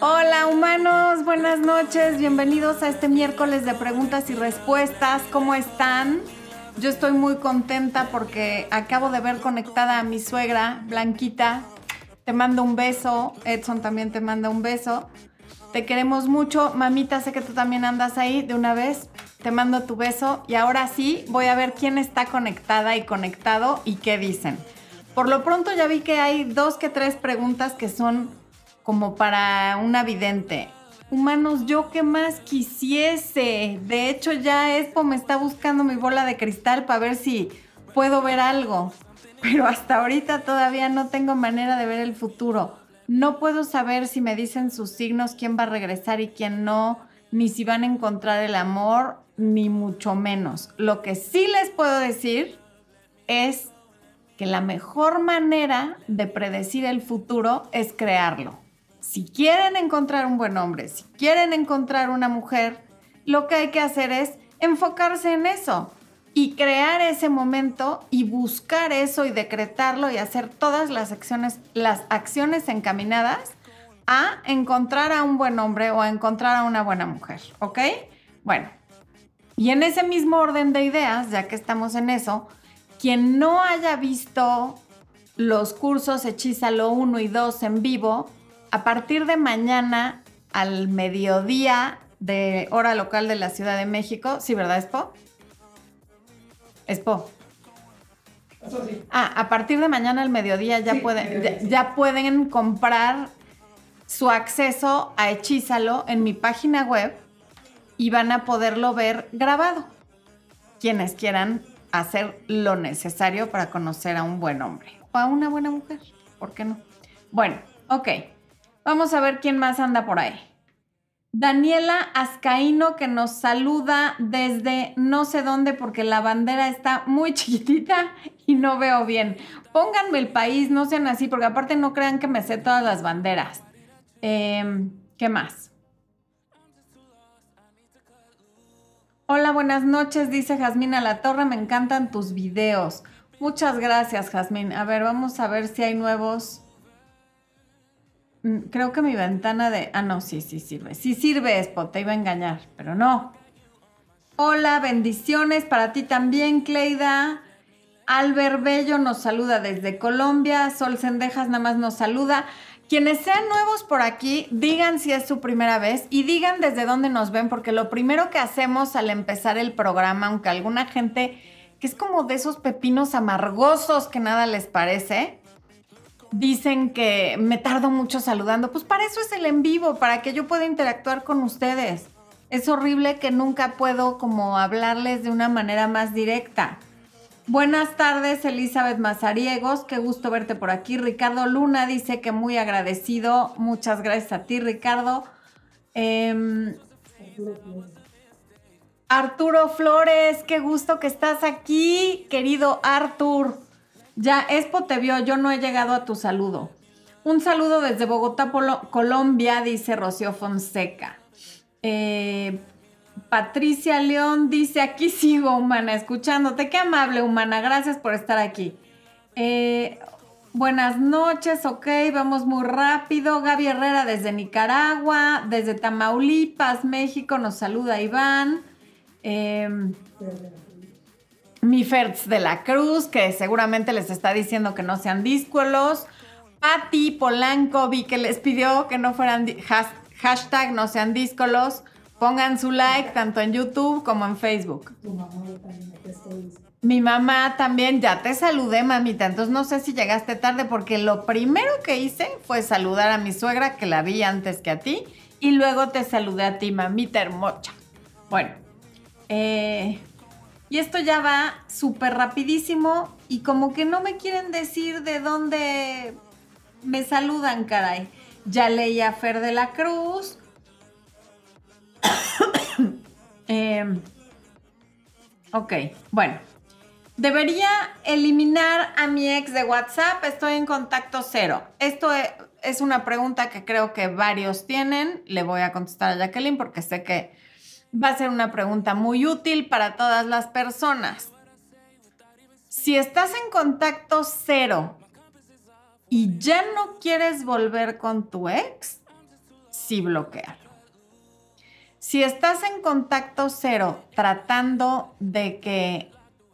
Hola humanos, buenas noches, bienvenidos a este miércoles de preguntas y respuestas. ¿Cómo están? Yo estoy muy contenta porque acabo de ver conectada a mi suegra, Blanquita. Te mando un beso, Edson también te manda un beso. Te queremos mucho, mamita, sé que tú también andas ahí de una vez. Te mando tu beso y ahora sí voy a ver quién está conectada y conectado y qué dicen. Por lo pronto ya vi que hay dos que tres preguntas que son como para una vidente. Humanos, yo qué más quisiese. De hecho, ya Expo me está buscando mi bola de cristal para ver si puedo ver algo. Pero hasta ahorita todavía no tengo manera de ver el futuro. No puedo saber si me dicen sus signos, quién va a regresar y quién no, ni si van a encontrar el amor, ni mucho menos. Lo que sí les puedo decir es que la mejor manera de predecir el futuro es crearlo. Si quieren encontrar un buen hombre, si quieren encontrar una mujer, lo que hay que hacer es enfocarse en eso y crear ese momento y buscar eso y decretarlo y hacer todas las acciones, las acciones encaminadas a encontrar a un buen hombre o a encontrar a una buena mujer, ¿ok? Bueno, y en ese mismo orden de ideas, ya que estamos en eso, quien no haya visto los cursos Hechízalo 1 y 2 en vivo, a partir de mañana al mediodía de hora local de la Ciudad de México, ¿sí, verdad, Expo? Expo. Ah, a partir de mañana al mediodía ya, pueden, ya, pueden comprar su acceso a Hechízalo en mi página web y van a poderlo ver grabado. Quienes quieran hacer lo necesario para conocer a un buen hombre o a una buena mujer. ¿Por qué no? Bueno, ok. Vamos a ver quién más anda por ahí. Daniela Azcaíno que nos saluda desde no sé dónde porque la bandera está muy chiquitita y no veo bien. Pónganme el país, no sean así porque aparte no crean que me sé todas las banderas. Em, ¿Qué más? Hola, buenas noches, dice Jazmín a la Torre, me encantan tus videos. Muchas gracias, Jazmín. A ver, vamos a ver si hay nuevos. Mm, creo que mi ventana de... Ah, no, sí, sí sirve. Sí sirve, Spot, te iba a engañar, pero no. Hola, bendiciones para ti también, Cleida. Albert Bello nos saluda desde Colombia. Sol Sendejas nada más nos saluda. Quienes sean nuevos por aquí, digan si es su primera vez y digan desde dónde nos ven, porque lo primero que hacemos al empezar el programa, aunque alguna gente que es como de esos pepinos amargosos que nada les parece, dicen que me tardo mucho saludando, pues para eso es el en vivo, para que yo pueda interactuar con ustedes. Es horrible que nunca puedo como hablarles de una manera más directa. Buenas tardes, Elizabeth Mazariegos. Qué gusto verte por aquí. Ricardo Luna dice que muy agradecido. Muchas gracias a ti, Ricardo. Em, Arturo Flores, qué gusto que estás aquí, querido Artur. Ya, Expo te vio, yo no he llegado a tu saludo. Un saludo desde Bogotá, Colombia, dice Rocío Fonseca. Eh, Patricia León dice, aquí sigo, humana, escuchándote. Qué amable, humana. Gracias por estar aquí. Eh, buenas noches, ok, vamos muy rápido. Gaby Herrera desde Nicaragua, desde Tamaulipas, México, nos saluda Iván. Em, mi Fertz de la Cruz, que seguramente les está diciendo que no sean díscolos. Patti Polanco, vi que les pidió que no fueran hashtag no sean díscolos. Pongan su like tanto en YouTube como en Facebook. Mi mamá también, ya te saludé, mamita. Entonces no sé si llegaste tarde porque lo primero que hice fue saludar a mi suegra, que la vi antes que a ti, y luego te saludé a ti, mamita hermosa. Bueno, eh, y esto ya va súper rapidísimo y como que no me quieren decir de dónde me saludan, caray. Ya leí a Fer de la Cruz, Em, ok, bueno. Debería eliminar a mi ex de WhatsApp. Estoy en contacto cero. Esto e, es una pregunta que creo que varios tienen. Le voy a contestar a Jacqueline porque sé que va a ser una pregunta muy útil para todas las personas. Si estás en contacto cero y ya no quieres volver con tu ex, sí bloquealo. Si estás en contacto cero tratando de que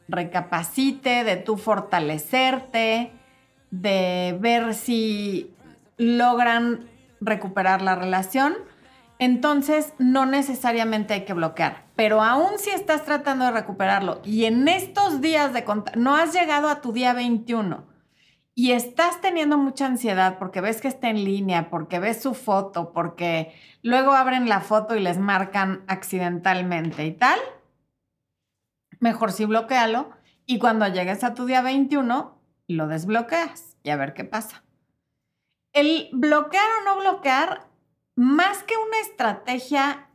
recapacite, de tú fortalecerte, de ver si logran recuperar la relación, entonces no necesariamente hay que bloquear. Pero aún si estás tratando de recuperarlo y en estos días de no has llegado a tu día 21 y estás teniendo mucha ansiedad porque ves que está en línea, porque ves su foto, porque luego abren la foto y les marcan accidentalmente y tal, mejor sí bloquealo y cuando llegues a tu día 21 lo desbloqueas y a ver qué pasa. El bloquear o no bloquear, más que una estrategia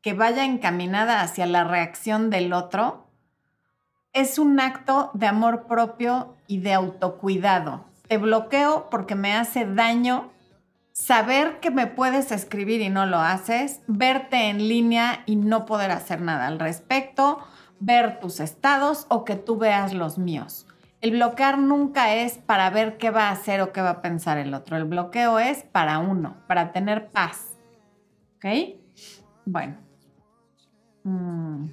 que vaya encaminada hacia la reacción del otro, es un acto de amor propio y de autocuidado. Te bloqueo porque me hace daño saber que me puedes escribir y no lo haces, verte en línea y no poder hacer nada al respecto, ver tus estados o que tú veas los míos. El bloquear nunca es para ver qué va a hacer o qué va a pensar el otro. El bloqueo es para uno, para tener paz. ¿Ok? Bueno. Mm.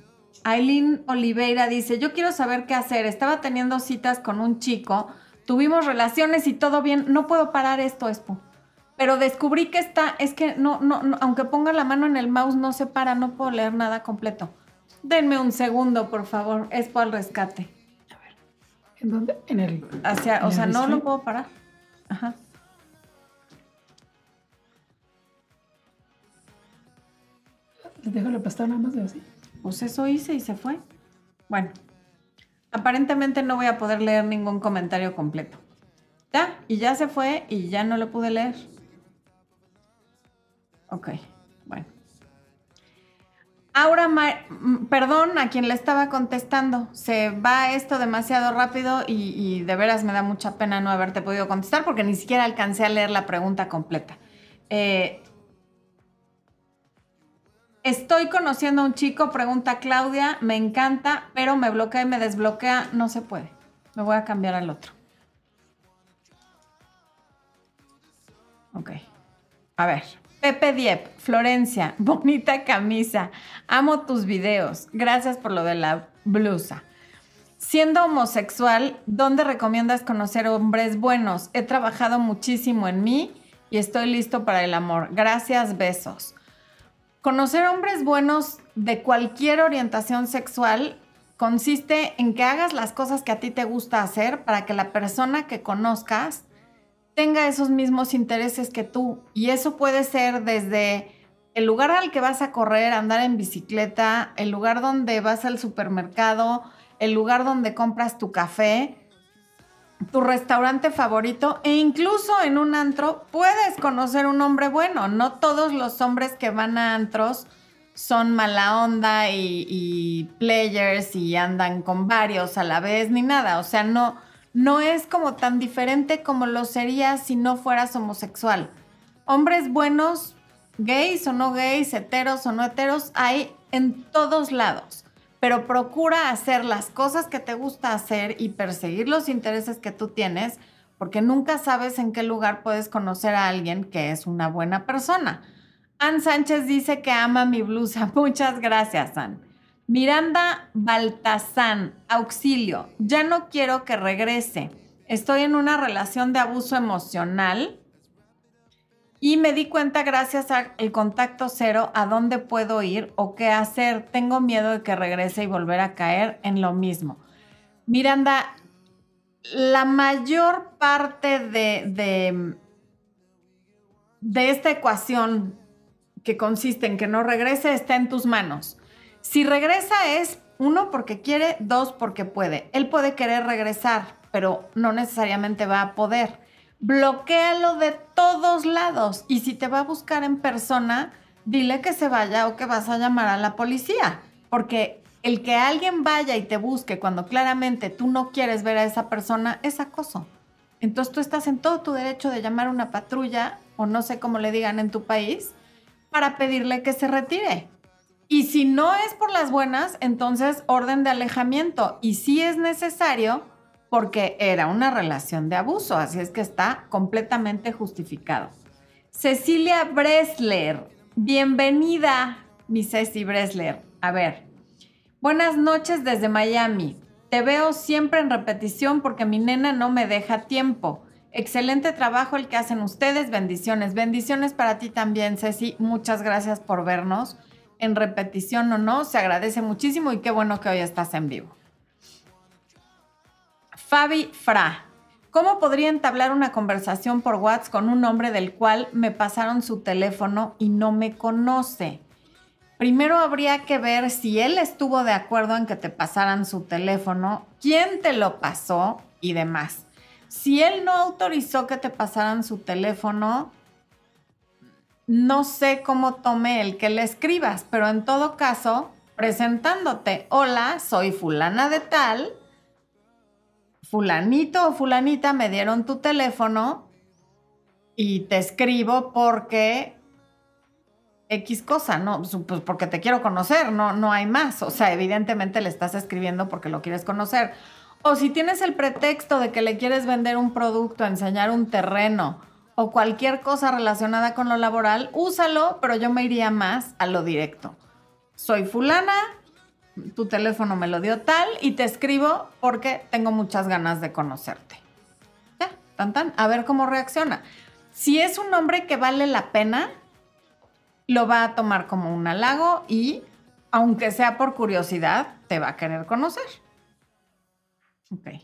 Aileen Oliveira dice, yo quiero saber qué hacer. Estaba teniendo citas con un chico, tuvimos relaciones y todo bien. No puedo parar esto, Expo. Pero descubrí que está, es que no, no, no, aunque ponga la mano en el mouse no se para, no puedo leer nada completo. Denme un segundo, por favor. Expo al rescate. A ver. ¿En dónde? En el. Hacia, o sea, no lo puedo parar. Ajá. Déjalo pasar nada más de así. Pues eso hice y se fue. Bueno, aparentemente no voy a poder leer ningún comentario completo. Ya, y ya se fue y ya no lo pude leer. Ok, bueno. Aura, perdón a quien le estaba contestando. Se va esto demasiado rápido y, y, de veras me da mucha pena no haberte podido contestar porque ni siquiera alcancé a leer la pregunta completa. Eh, Estoy conociendo a un chico, pregunta Claudia, me encanta, pero me bloquea y me desbloquea, no se puede. Me voy a cambiar al otro. Ok. A ver. Pepe Diep, Florencia, bonita camisa. Amo tus videos. Gracias por lo de la blusa. Siendo homosexual, ¿dónde recomiendas conocer hombres buenos? He trabajado muchísimo en mí y estoy listo para el amor. Gracias, besos. Conocer hombres buenos de cualquier orientación sexual consiste en que hagas las cosas que a ti te gusta hacer para que la persona que conozcas tenga esos mismos intereses que tú. Y eso puede ser desde el lugar al que vas a correr, andar en bicicleta, el lugar donde vas al supermercado, el lugar donde compras tu café, tu restaurante favorito e incluso en un antro puedes conocer un hombre bueno. No todos los hombres que van a antros son mala onda y, players y andan con varios a la vez ni nada. O sea, no, no es como tan diferente como lo sería si no fueras homosexual. Hombres buenos, gays o no gays, heteros o no heteros, hay en todos lados pero procura hacer las cosas que te gusta hacer y perseguir los intereses que tú tienes, porque nunca sabes en qué lugar puedes conocer a alguien que es una buena persona. Ann Sánchez dice que ama mi blusa. Muchas gracias, Ann. Miranda Baltazán, auxilio. Ya no quiero que regrese. Estoy en una relación de abuso emocional y me di cuenta gracias al contacto cero a dónde puedo ir o qué hacer. Tengo miedo de que regrese y volver a caer en lo mismo. Miranda, la mayor parte de, de, esta ecuación que consiste en que no regrese está en tus manos. Si regresa es uno porque quiere, dos porque puede. Él puede querer regresar, pero no necesariamente va a poder bloquealo de todos lados. Y si te va a buscar en persona, dile que se vaya o que vas a llamar a la policía. Porque el que alguien vaya y te busque cuando claramente tú no quieres ver a esa persona es acoso. Entonces tú estás en todo tu derecho de llamar a una patrulla o no sé cómo le digan en tu país para pedirle que se retire. Y si no es por las buenas, entonces orden de alejamiento. Y si es necesario, porque era una relación de abuso, así es que está completamente justificado. Cecilia Bresler, bienvenida, mi Ceci Bresler. A ver, buenas noches desde Miami. Te veo siempre en repetición porque mi nena no me deja tiempo. Excelente trabajo el que hacen ustedes. Bendiciones. Bendiciones para ti también, Ceci. Muchas gracias por vernos. En repetición o no, se agradece muchísimo y qué bueno que hoy estás en vivo. Fabi Fra. ¿Cómo podría entablar una conversación por WhatsApp con un hombre del cual me pasaron su teléfono y no me conoce? Primero habría que ver si él estuvo de acuerdo en que te pasaran su teléfono, quién te lo pasó y demás. Si él no autorizó que te pasaran su teléfono, no sé cómo tome el que le escribas, pero en todo caso, presentándote, hola, soy fulana de tal, fulanito o fulanita me dieron tu teléfono y te escribo porque X cosa, ¿no? Pues porque te quiero conocer, no, no hay más. O sea, evidentemente le estás escribiendo porque lo quieres conocer. O si tienes el pretexto de que le quieres vender un producto, enseñar un terreno o cualquier cosa relacionada con lo laboral, úsalo, pero yo me iría más a lo directo. Soy fulana, tu teléfono me lo dio tal y te escribo porque tengo muchas ganas de conocerte. Ya, tan tan, a ver cómo reacciona. Si es un hombre que vale la pena, lo va a tomar como un halago y, aunque sea por curiosidad, te va a querer conocer. Ok.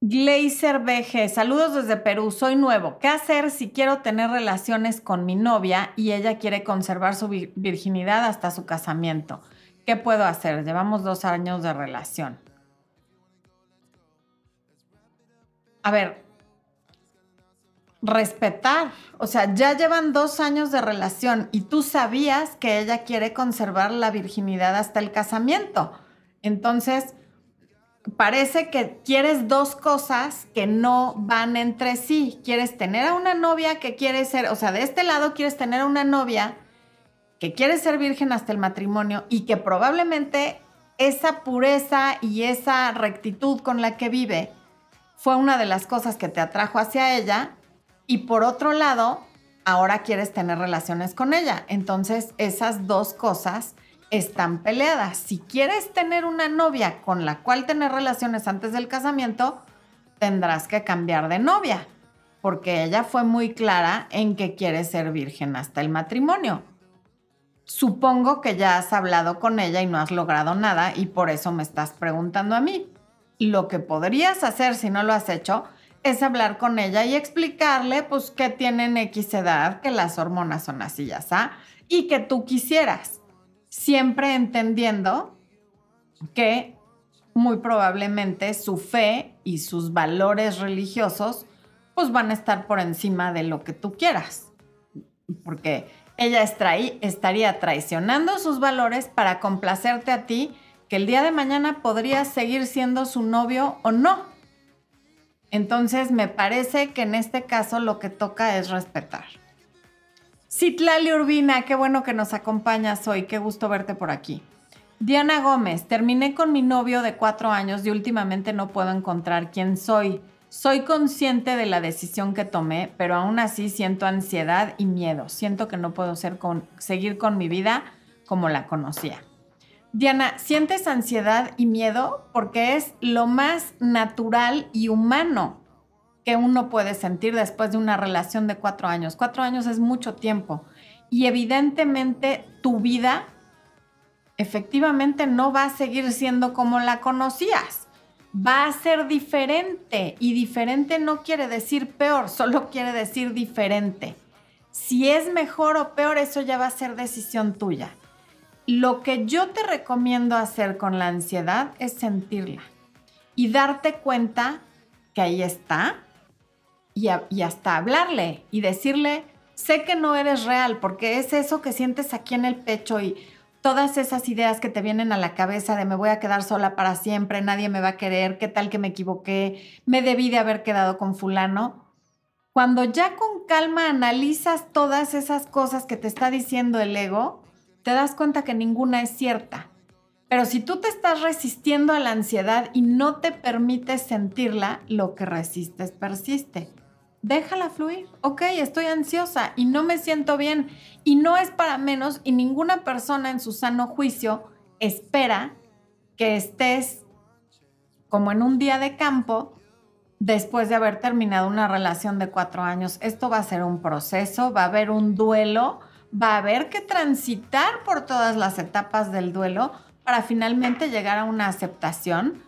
Glazer BG, saludos desde Perú, soy nuevo. ¿Qué hacer si quiero tener relaciones con mi novia y ella quiere conservar su virginidad hasta su casamiento? ¿Qué puedo hacer? Llevamos dos años de relación. A ver, respetar. O sea, ya llevan dos años de relación y tú sabías que ella quiere conservar la virginidad hasta el casamiento. Entonces, parece que quieres dos cosas que no van entre sí. Quieres tener a una novia que quiere ser, o sea, de este lado quieres tener a una novia que quiere ser virgen hasta el matrimonio y que probablemente esa pureza y esa rectitud con la que vive fue una de las cosas que te atrajo hacia ella y por otro lado, ahora quieres tener relaciones con ella. Entonces, esas dos cosas están peleadas. Si quieres tener una novia con la cual tener relaciones antes del casamiento, tendrás que cambiar de novia, porque ella fue muy clara en que quiere ser virgen hasta el matrimonio. Supongo que ya has hablado con ella y no has logrado nada y por eso me estás preguntando a mí. Lo que podrías hacer si no lo has hecho es hablar con ella y explicarle pues que tienen X edad, que las hormonas son así ya está, y que tú quisieras, siempre entendiendo que muy probablemente su fe y sus valores religiosos pues van a estar por encima de lo que tú quieras, porque ella estaría traicionando sus valores para complacerte a ti, que el día de mañana podrías seguir siendo su novio o no. Entonces, me parece que en este caso lo que toca es respetar. Citlali Urbina, qué bueno que nos acompañas hoy, qué gusto verte por aquí. Diana Gómez, terminé con mi novio de cuatro años y últimamente no puedo encontrar quién soy. Soy consciente de la decisión que tomé, pero aún así siento ansiedad y miedo. Siento que no puedo seguir con mi vida como la conocía. Diana, ¿sientes ansiedad y miedo? Porque es lo más natural y humano que uno puede sentir después de una relación de cuatro años. Cuatro años es mucho tiempo. Y evidentemente tu vida efectivamente no va a seguir siendo como la conocías. Va a ser diferente. Y diferente no quiere decir peor, solo quiere decir diferente. Si es mejor o peor, eso ya va a ser decisión tuya. Lo que yo te recomiendo hacer con la ansiedad es sentirla y darte cuenta que ahí está y, hasta hablarle y decirle, sé que no eres real porque es eso que sientes aquí en el pecho y todas esas ideas que te vienen a la cabeza de me voy a quedar sola para siempre, nadie me va a querer, qué tal que me equivoqué, me debí de haber quedado con fulano. Cuando ya con calma analizas todas esas cosas que te está diciendo el ego, te das cuenta que ninguna es cierta. Pero si tú te estás resistiendo a la ansiedad y no te permites sentirla, lo que resistes persiste. Déjala fluir. Ok, estoy ansiosa y no me siento bien. Y no es para menos y ninguna persona en su sano juicio espera que estés como en un día de campo después de haber terminado una relación de cuatro años. Esto va a ser un proceso, va a haber un duelo, va a haber que transitar por todas las etapas del duelo para finalmente llegar a una aceptación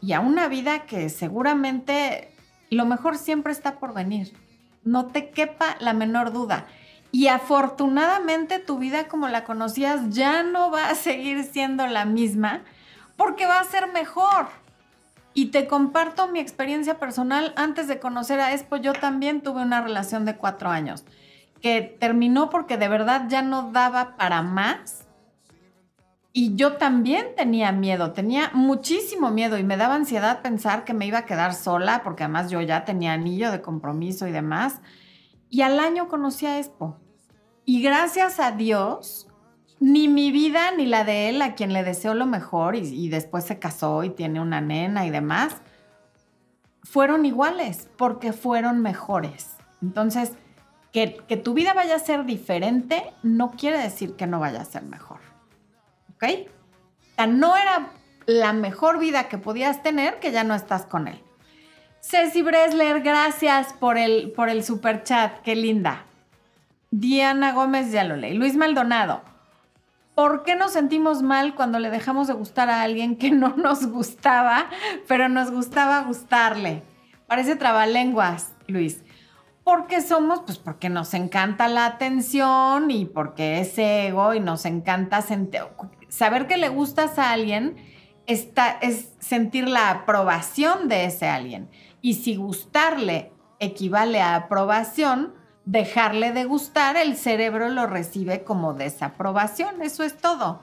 y a una vida que seguramente lo mejor siempre está por venir. No te quepa la menor duda. Y afortunadamente tu vida como la conocías ya no va a seguir siendo la misma porque va a ser mejor. Y te comparto mi experiencia personal. Antes de conocer a Expo, yo también tuve una relación de cuatro años que terminó porque de verdad ya no daba para más. Y yo también tenía miedo, tenía muchísimo miedo y me daba ansiedad pensar que me iba a quedar sola, porque además yo ya tenía anillo de compromiso y demás. Y al año conocí a Expo. Y gracias a Dios, ni mi vida ni la de él, a quien le deseo lo mejor y, después se casó y tiene una nena y demás, fueron iguales porque fueron mejores. Entonces, que, que, tu vida vaya a ser diferente no quiere decir que no vaya a ser mejor. ¿Ok? O sea, no era la mejor vida que podías tener que ya no estás con él. Ceci Bresler, gracias por el, por el super chat, qué linda. Diana Gómez, ya lo leí. Luis Maldonado, ¿por qué nos sentimos mal cuando le dejamos de gustar a alguien que no nos gustaba, pero nos gustaba gustarle? Parece trabalenguas, Luis. Porque somos, pues porque nos encanta la atención y porque es ego y nos encanta saber que le gustas a alguien está, es sentir la aprobación de ese alguien. Y si gustarle equivale a aprobación, dejarle de gustar, el cerebro lo recibe como desaprobación. Eso es todo.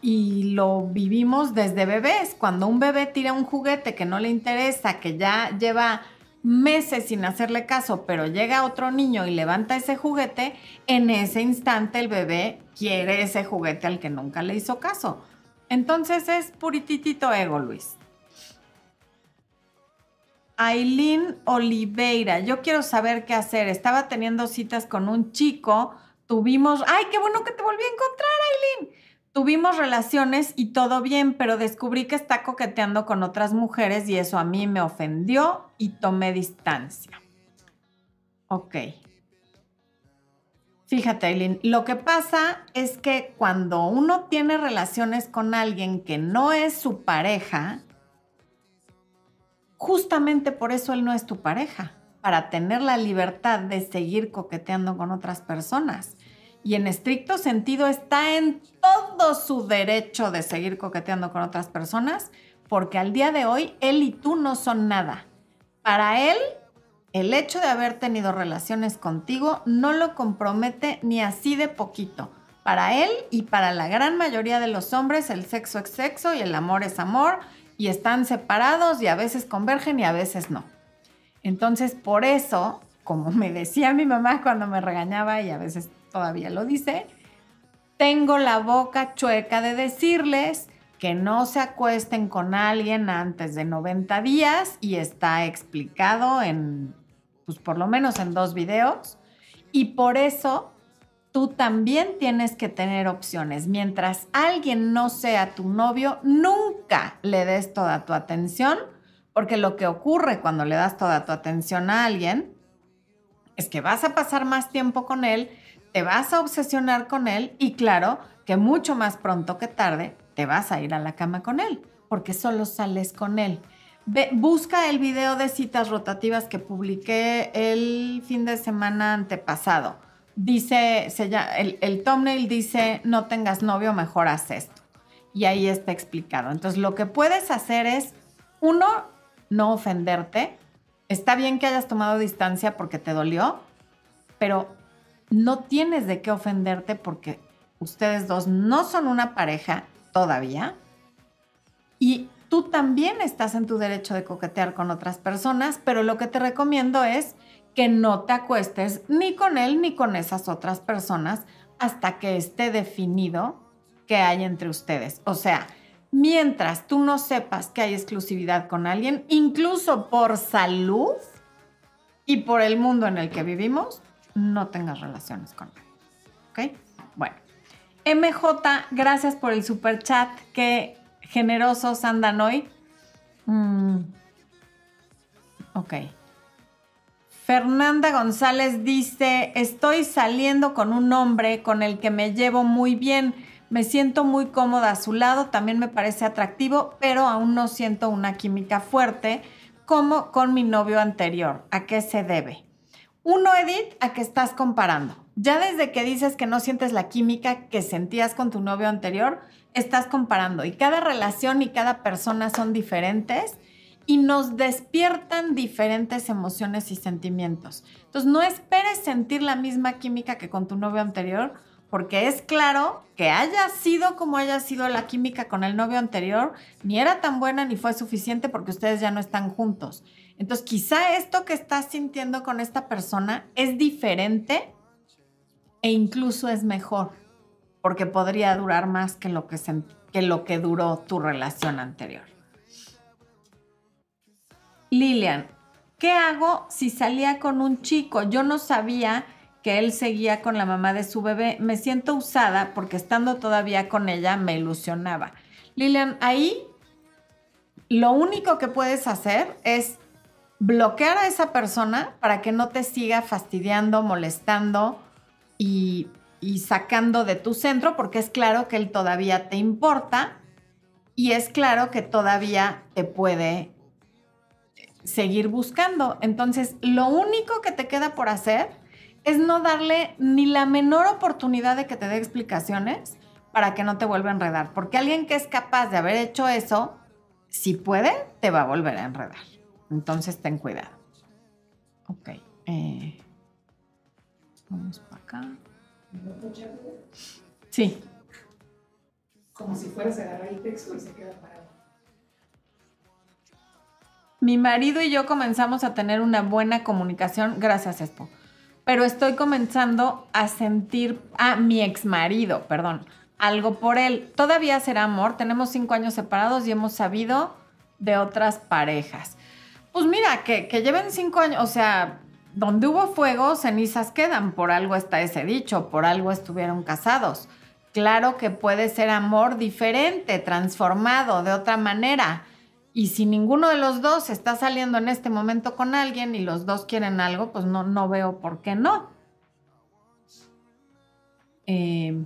Y lo vivimos desde bebés. Cuando un bebé tira un juguete que no le interesa, que ya lleva meses sin hacerle caso, pero llega otro niño y levanta ese juguete, en ese instante el bebé quiere ese juguete al que nunca le hizo caso. Entonces es purititito ego, Luis. Aileen Oliveira, yo quiero saber qué hacer. Estaba teniendo citas con un chico, tuvimos, ay, qué bueno que te volví a encontrar, Aileen. Tuvimos relaciones y todo bien, pero descubrí que está coqueteando con otras mujeres y eso a mí me ofendió y tomé distancia. Ok. Fíjate, Aileen, lo que pasa es que cuando uno tiene relaciones con alguien que no es su pareja, Justamente por eso él no es tu pareja, para tener la libertad de seguir coqueteando con otras personas. Y en estricto sentido está en todo su derecho de seguir coqueteando con otras personas, porque al día de hoy él y tú no son nada. Para él, el hecho de haber tenido relaciones contigo no lo compromete ni así de poquito. Para él y para la gran mayoría de los hombres, el sexo es sexo y el amor es amor y están separados y a veces convergen y a veces no. Entonces, por eso, como me decía mi mamá cuando me regañaba y a veces todavía lo dice, tengo la boca chueca de decirles que no se acuesten con alguien antes de 90 días y está explicado en, pues por lo menos en dos videos. Y por eso tú también tienes que tener opciones. Mientras alguien no sea tu novio, nunca le des toda tu atención, porque lo que ocurre cuando le das toda tu atención a alguien es que vas a pasar más tiempo con él, te vas a obsesionar con él y claro que mucho más pronto que tarde te vas a ir a la cama con él, porque solo sales con él. busca el video de citas rotativas que publiqué el fin de semana antepasado dice, el, el thumbnail dice, no tengas novio, mejor haz esto. Y ahí está explicado. Entonces, lo que puedes hacer es, uno, no ofenderte. Está bien que hayas tomado distancia porque te dolió, pero no tienes de qué ofenderte porque ustedes dos no son una pareja todavía. Y tú también estás en tu derecho de coquetear con otras personas, pero lo que te recomiendo es que no te acuestes ni con él ni con esas otras personas hasta que esté definido qué hay entre ustedes. O sea, mientras tú no sepas que hay exclusividad con alguien, incluso por salud, y por el mundo en el que vivimos, no tengas relaciones con él. ¿Ok? Bueno. MJ, gracias por el super chat. Qué generosos andan hoy. Mm. Ok. Fernanda González dice, estoy saliendo con un hombre con el que me llevo muy bien. Me siento muy cómoda a su lado, también me parece atractivo, pero aún no siento una química fuerte como con mi novio anterior. ¿A qué se debe? Uno, Edith, a que estás comparando. Ya desde que dices que no sientes la química que sentías con tu novio anterior, estás comparando. Y cada relación y cada persona son diferentes y nos despiertan diferentes emociones y sentimientos. Entonces, no esperes sentir la misma química que con tu novio anterior, porque es claro que haya sido como haya sido la química con el novio anterior, ni era tan buena ni fue suficiente porque ustedes ya no están juntos. Entonces, quizá esto que estás sintiendo con esta persona es diferente e incluso es mejor, porque podría durar más que lo que, que, lo que duró tu relación anterior. Lilian, ¿qué hago si salía con un chico? Yo no sabía que él seguía con la mamá de su bebé. Me siento usada porque estando todavía con ella me ilusionaba. Lilian, ahí lo único que puedes hacer es bloquear a esa persona para que no te siga fastidiando, molestando y, y sacando de tu centro, porque es claro que él todavía te importa y es claro que todavía te puede seguir buscando. Entonces, lo único que te queda por hacer es no darle ni la menor oportunidad de que te dé explicaciones para que no te vuelva a enredar. Porque alguien que es capaz de haber hecho eso, si puede, te va a volver a enredar. Entonces, ten cuidado. Ok. Eh, vamos para acá. Sí. Como si fueras a agarrar el texto y se queda parado. Mi marido y yo comenzamos a tener una buena comunicación, gracias Expo. Pero estoy comenzando a sentir a mi ex marido, perdón, algo por él. Todavía será amor, tenemos cinco años separados y hemos sabido de otras parejas. Pues mira, que, lleven cinco años, o sea, donde hubo fuego, cenizas quedan, por algo está ese dicho, por algo estuvieron casados. Claro que puede ser amor diferente, transformado de otra manera y si ninguno de los dos está saliendo en este momento con alguien y los dos quieren algo, pues no, no veo por qué no. Eh,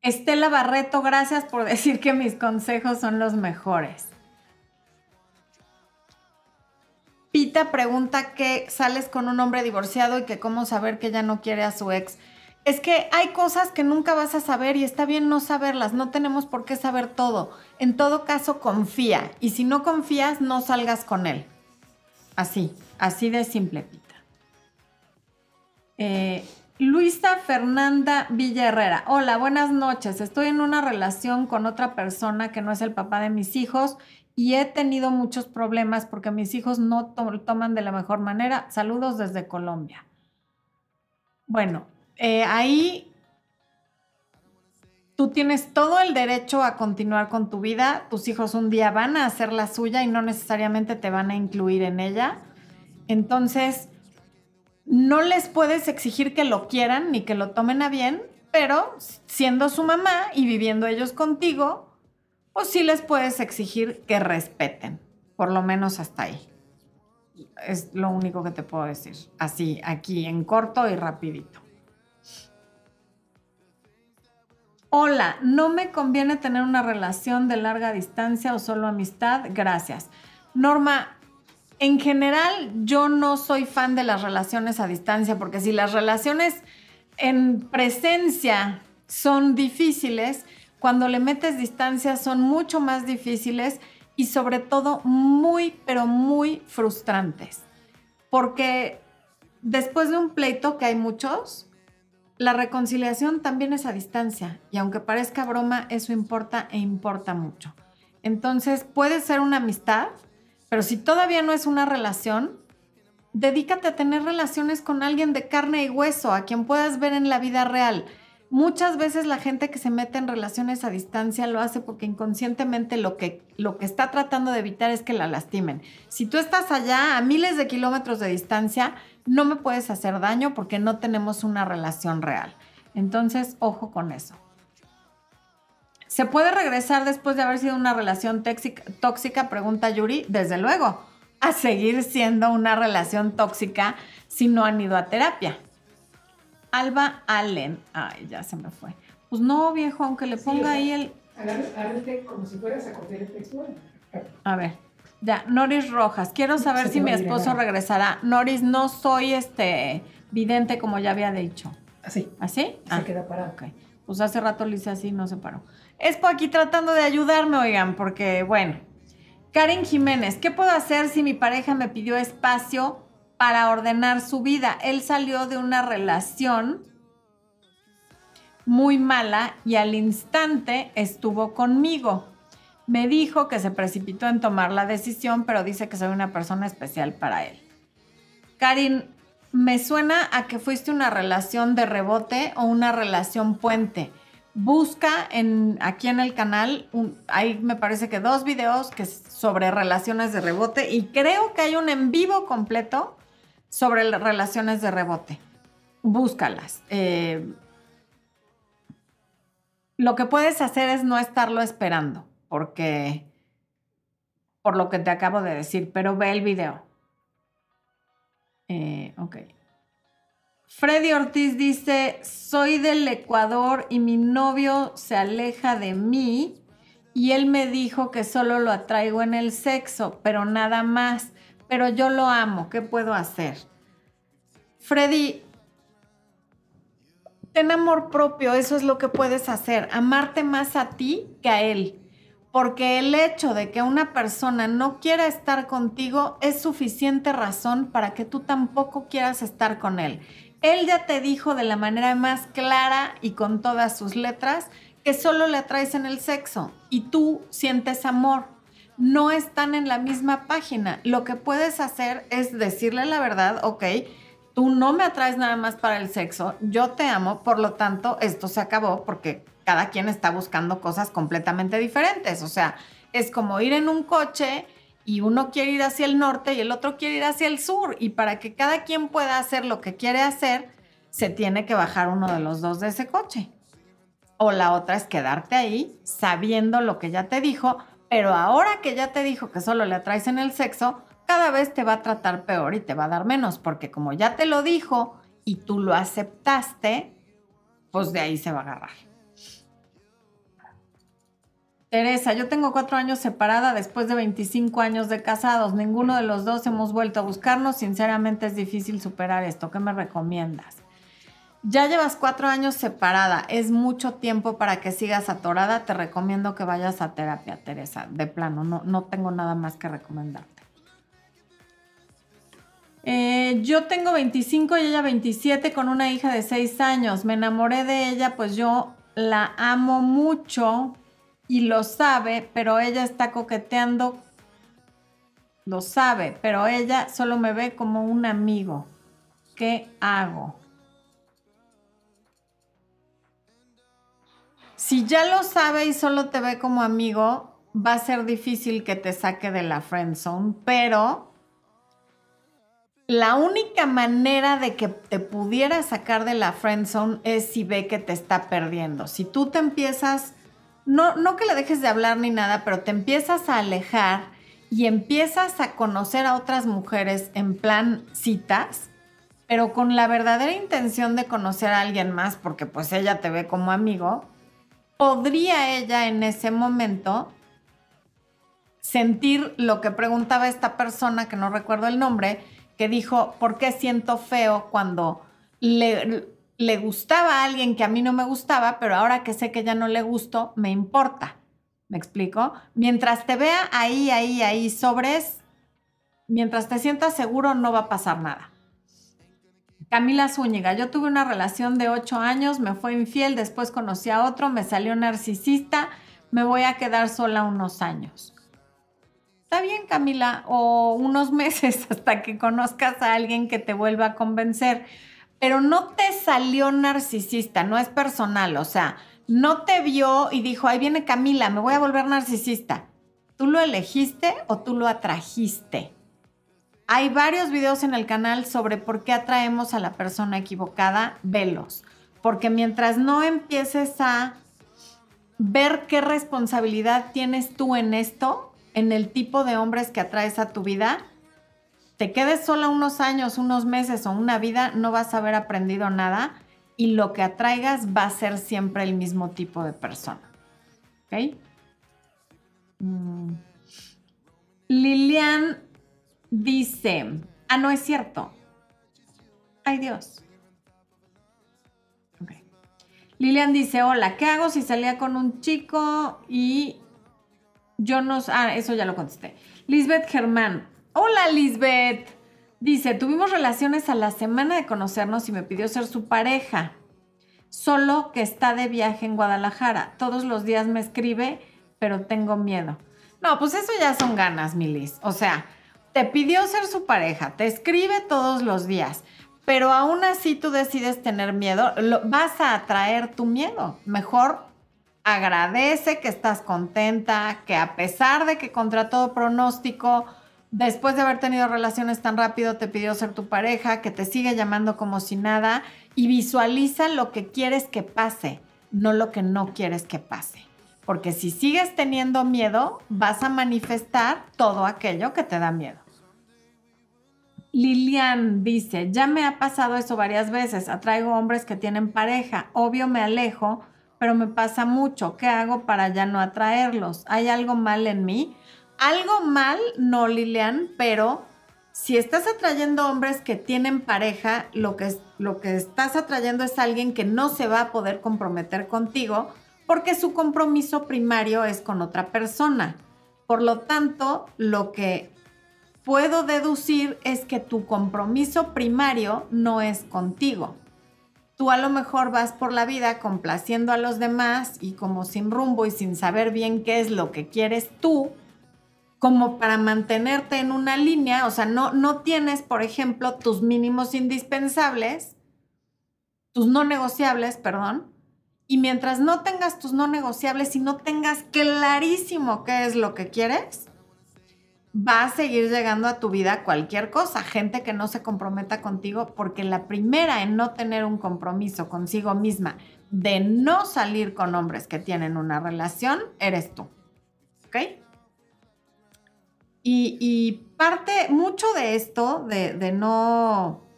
Estela Barreto, gracias por decir que mis consejos son los mejores. Pita pregunta que sales con un hombre divorciado y que cómo saber que ya no quiere a su ex. Es que hay cosas que nunca vas a saber y está bien no saberlas, no tenemos por qué saber todo. En todo caso, confía y si no confías, no salgas con él. Así, así de simple, Pita. Eh, Luisa Fernanda Villa Herrera. Hola, buenas noches. Estoy en una relación con otra persona que no es el papá de mis hijos y he tenido muchos problemas porque mis hijos no toman de la mejor manera. Saludos desde Colombia. Bueno, eh, ahí tú tienes todo el derecho a continuar con tu vida. Tus hijos un día van a hacer la suya y no necesariamente te van a incluir en ella. Entonces, no les puedes exigir que lo quieran ni que lo tomen a bien, pero siendo su mamá y viviendo ellos contigo, pues sí les puedes exigir que respeten, por lo menos hasta ahí. Es lo único que te puedo decir, así, aquí en corto y rapidito. Hola, no me conviene tener una relación de larga distancia o solo amistad. Gracias. Norma, en general yo no soy fan de las relaciones a distancia porque si las relaciones en presencia son difíciles, cuando le metes distancia son mucho más difíciles y sobre todo muy, pero muy frustrantes. Porque después de un pleito, que hay muchos, la reconciliación también es a distancia y aunque parezca broma, eso importa e importa mucho. Entonces puede ser una amistad, pero si todavía no es una relación, dedícate a tener relaciones con alguien de carne y hueso, a quien puedas ver en la vida real. Muchas veces la gente que se mete en relaciones a distancia lo hace porque inconscientemente lo que, lo que está tratando de evitar es que la lastimen. Si tú estás allá a miles de kilómetros de distancia, no me puedes hacer daño porque no tenemos una relación real. Entonces, ojo con eso. ¿Se puede regresar después de haber sido una relación tóxica? Pregunta Yuri. Desde luego, a seguir siendo una relación tóxica si no han ido a terapia. Alba Allen. Ay, ya se me fue. Pues no, viejo, aunque le ponga ahí el. Agárrate como si fueras a coger el texto. A ver. Ya, Noris Rojas. Quiero saber si mi esposo regresará. Noris, no soy este vidente como ya había dicho. Así. ¿Así? Se ah, queda parado. Ok. Pues hace rato le hice así no se paró. Es por aquí tratando de ayudarme, oigan, porque bueno. Karen Jiménez, ¿qué puedo hacer si mi pareja me pidió espacio para ordenar su vida. Él salió de una relación muy mala y al instante estuvo conmigo. Me dijo que se precipitó en tomar la decisión, pero dice que soy una persona especial para él. Karin, me suena a que fuiste una relación de rebote o una relación puente. Busca en, aquí en el canal, hay me parece que dos videos que sobre relaciones de rebote y creo que hay un en vivo completo sobre las relaciones de rebote. Búscalas. Eh, lo que puedes hacer es no estarlo esperando, porque por lo que te acabo de decir, pero ve el video. Eh, ok. Freddy Ortiz dice, soy del Ecuador y mi novio se aleja de mí y él me dijo que solo lo atraigo en el sexo, pero nada más pero yo lo amo, ¿qué puedo hacer? Freddy, ten amor propio, eso es lo que puedes hacer, amarte más a ti que a él. Porque el hecho de que una persona no quiera estar contigo es suficiente razón para que tú tampoco quieras estar con él. Él ya te dijo de la manera más clara y con todas sus letras que solo le atraes en el sexo y tú sientes amor no están en la misma página. Lo que puedes hacer es decirle la verdad, ok, tú no me atraes nada más para el sexo, yo te amo, por lo tanto, esto se acabó porque cada quien está buscando cosas completamente diferentes. O sea, es como ir en un coche y uno quiere ir hacia el norte y el otro quiere ir hacia el sur. Y para que cada quien pueda hacer lo que quiere hacer, se tiene que bajar uno de los dos de ese coche. O la otra es quedarte ahí sabiendo lo que ya te dijo, pero ahora que ya te dijo que solo le atraes en el sexo, cada vez te va a tratar peor y te va a dar menos, porque como ya te lo dijo y tú lo aceptaste, pues de ahí se va a agarrar. Teresa, yo tengo cuatro años separada después de 25 años de casados. Ninguno de los dos hemos vuelto a buscarnos. Sinceramente es difícil superar esto. ¿Qué me recomiendas? Ya llevas cuatro años separada, es mucho tiempo para que sigas atorada. Te recomiendo que vayas a terapia, Teresa. De plano, no, no tengo nada más que recomendarte. Eh, yo tengo 25 y ella 27 con una hija de 6 años. Me enamoré de ella, pues yo la amo mucho y lo sabe, pero ella está coqueteando. Lo sabe, pero ella solo me ve como un amigo. ¿Qué hago? Si ya lo sabe y solo te ve como amigo, va a ser difícil que te saque de la friend zone, pero la única manera de que te pudiera sacar de la friend zone es si ve que te está perdiendo. Si tú te empiezas, no, no que le dejes de hablar ni nada, pero te empiezas a alejar y empiezas a conocer a otras mujeres en plan citas, pero con la verdadera intención de conocer a alguien más, porque pues ella te ve como amigo, podría ella en ese momento sentir lo que preguntaba esta persona, que no recuerdo el nombre, que dijo, ¿por qué siento feo cuando le, le gustaba a alguien que a mí no me gustaba, pero ahora que sé que ya no le gustó, me importa? ¿Me explico? Mientras te vea ahí, ahí, ahí sobres, mientras te sientas seguro, no va a pasar nada. Camila Zúñiga, yo tuve una relación de ocho años, me fue infiel, después conocí a otro, me salió narcisista, me voy a quedar sola unos años. Está bien, Camila, o unos meses hasta que conozcas a alguien que te vuelva a convencer. pero no te salió narcisista, no es personal, o sea, no te vio y dijo, ahí viene Camila, me voy a volver narcisista. ¿Tú lo elegiste o tú lo atrajiste? Hay varios videos en el canal sobre por qué atraemos a la persona equivocada, velos. Porque mientras no empieces a ver qué responsabilidad tienes tú en esto, en el tipo de hombres que atraes a tu vida, te quedes sola unos años, unos meses o una vida, no vas a haber aprendido nada y lo que atraigas va a ser siempre el mismo tipo de persona. ¿Ok? Mm. Lilian Dice, ah, no es cierto. Ay Dios. Lilian dice, hola, ¿qué hago si salía con un chico y yo no... Ah, eso ya lo contesté. Lisbeth Germán. Hola Lisbeth. Dice, tuvimos relaciones a la semana de conocernos y me pidió ser su pareja. Solo que está de viaje en Guadalajara. Todos los días me escribe, pero tengo miedo. No, pues eso ya son ganas, Milis. O sea, te pidió ser su pareja, te escribe todos los días, pero aún así tú decides tener miedo, vas a atraer tu miedo. Mejor agradece que estás contenta, que a pesar de que contra todo pronóstico, después de haber tenido relaciones tan rápido, te pidió ser tu pareja, que te sigue llamando como si nada y visualiza lo que quieres que pase, no lo que no quieres que pase. Porque si sigues teniendo miedo, vas a manifestar todo aquello que te da miedo. Lilian dice, ya me ha pasado eso varias veces, atraigo hombres que tienen pareja, obvio me alejo, pero me pasa mucho, ¿qué hago para ya no atraerlos? ¿Hay algo mal en mí? Algo mal, no Lilian, pero si estás atrayendo hombres que tienen pareja, lo que, lo que estás atrayendo es alguien que no se va a poder comprometer contigo porque su compromiso primario es con otra persona. Por lo tanto, lo que puedo deducir es que tu compromiso primario no es contigo. Tú a lo mejor vas por la vida complaciendo a los demás y como sin rumbo y sin saber bien qué es lo que quieres tú, como para mantenerte en una línea, o sea, no, no tienes, por ejemplo, tus mínimos indispensables, tus no negociables, perdón, y mientras no tengas tus no negociables y no tengas clarísimo qué es lo que quieres, va a seguir llegando a tu vida cualquier cosa, gente que no se comprometa contigo, porque la primera en no tener un compromiso consigo misma, de no salir con hombres que tienen una relación, eres tú. ¿Ok? Y, parte mucho de esto, de, de no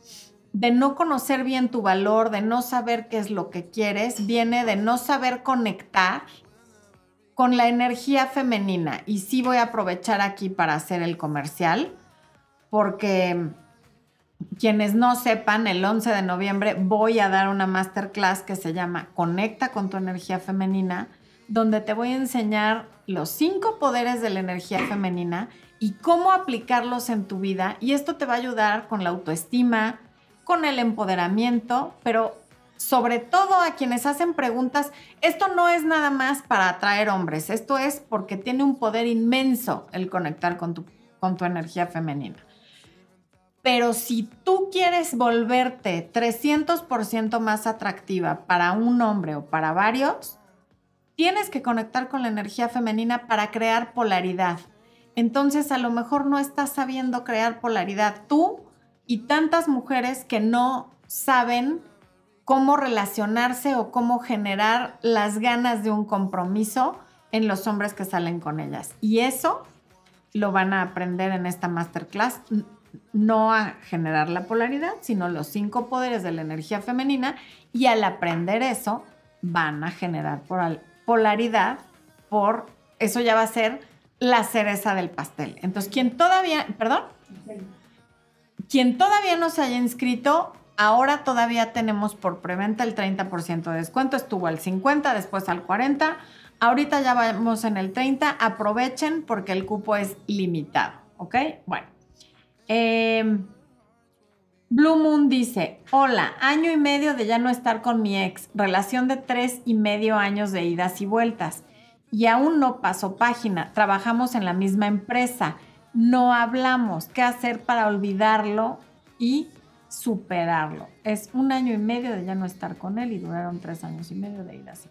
de no conocer bien tu valor, de no saber qué es lo que quieres, viene de no saber conectar con la energía femenina. Y sí voy a aprovechar aquí para hacer el comercial, porque quienes no sepan, el 11 de noviembre voy a dar una masterclass que se llama Conecta con tu energía femenina, donde te voy a enseñar los cinco poderes de la energía femenina y cómo aplicarlos en tu vida. Y esto te va a ayudar con la autoestima, con el empoderamiento, pero sobre todo a quienes hacen preguntas, esto no es nada más para atraer hombres, esto es porque tiene un poder inmenso el conectar con tu, con tu energía femenina. Pero si tú quieres volverte 300% más atractiva para un hombre o para varios, tienes que conectar con la energía femenina para crear polaridad. Entonces a lo mejor no estás sabiendo crear polaridad tú y tantas mujeres que no saben cómo relacionarse o cómo generar las ganas de un compromiso en los hombres que salen con ellas. Y eso lo van a aprender en esta masterclass, no a generar la polaridad, sino los cinco poderes de la energía femenina y al aprender eso van a generar polaridad por eso ya va a ser la cereza del pastel. Entonces, quien todavía, perdón, quien todavía no se haya inscrito, ahora todavía tenemos por preventa el 30% de descuento. Estuvo al 50, después al 40. Ahorita ya vamos en el 30. Aprovechen porque el cupo es limitado. ¿Ok? Bueno. Em, Blue Moon dice, hola, año y medio de ya no estar con mi ex, relación de tres y medio años de idas y vueltas. Y aún no pasó página, trabajamos en la misma empresa no hablamos, qué hacer para olvidarlo y superarlo. Es un año y medio de ya no estar con él y duraron tres años y medio de ir así.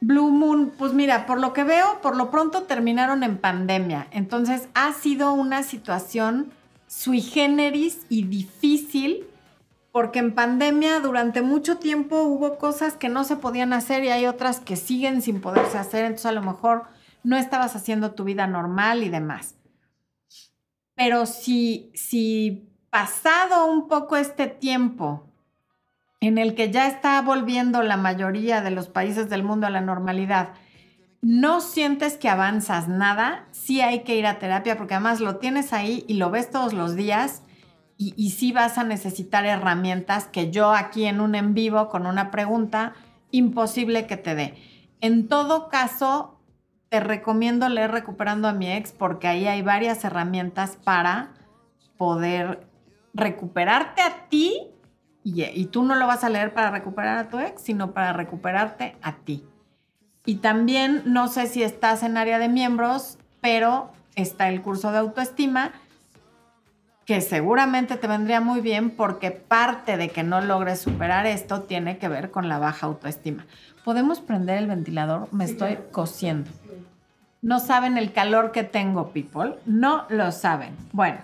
Blue Moon, pues mira, por lo que veo, por lo pronto terminaron en pandemia. Entonces ha sido una situación sui generis y difícil porque en pandemia durante mucho tiempo hubo cosas que no se podían hacer y hay otras que siguen sin poderse hacer. Entonces a lo mejor no estabas haciendo tu vida normal y demás. Pero si, si pasado un poco este tiempo en el que ya está volviendo la mayoría de los países del mundo a la normalidad, no sientes que avanzas nada, sí hay que ir a terapia porque además lo tienes ahí y lo ves todos los días y, y sí vas a necesitar herramientas que yo aquí en un en vivo con una pregunta, imposible que te dé. En todo caso, te recomiendo leer Recuperando a mi ex porque ahí hay varias herramientas para poder recuperarte a ti y, tú no lo vas a leer para recuperar a tu ex, sino para recuperarte a ti. Y también no sé si estás en área de miembros, pero está el curso de autoestima que seguramente te vendría muy bien porque parte de que no logres superar esto tiene que ver con la baja autoestima. ¿Podemos prender el ventilador? Me estoy cosiendo. No saben el calor que tengo, people. No lo saben. Bueno,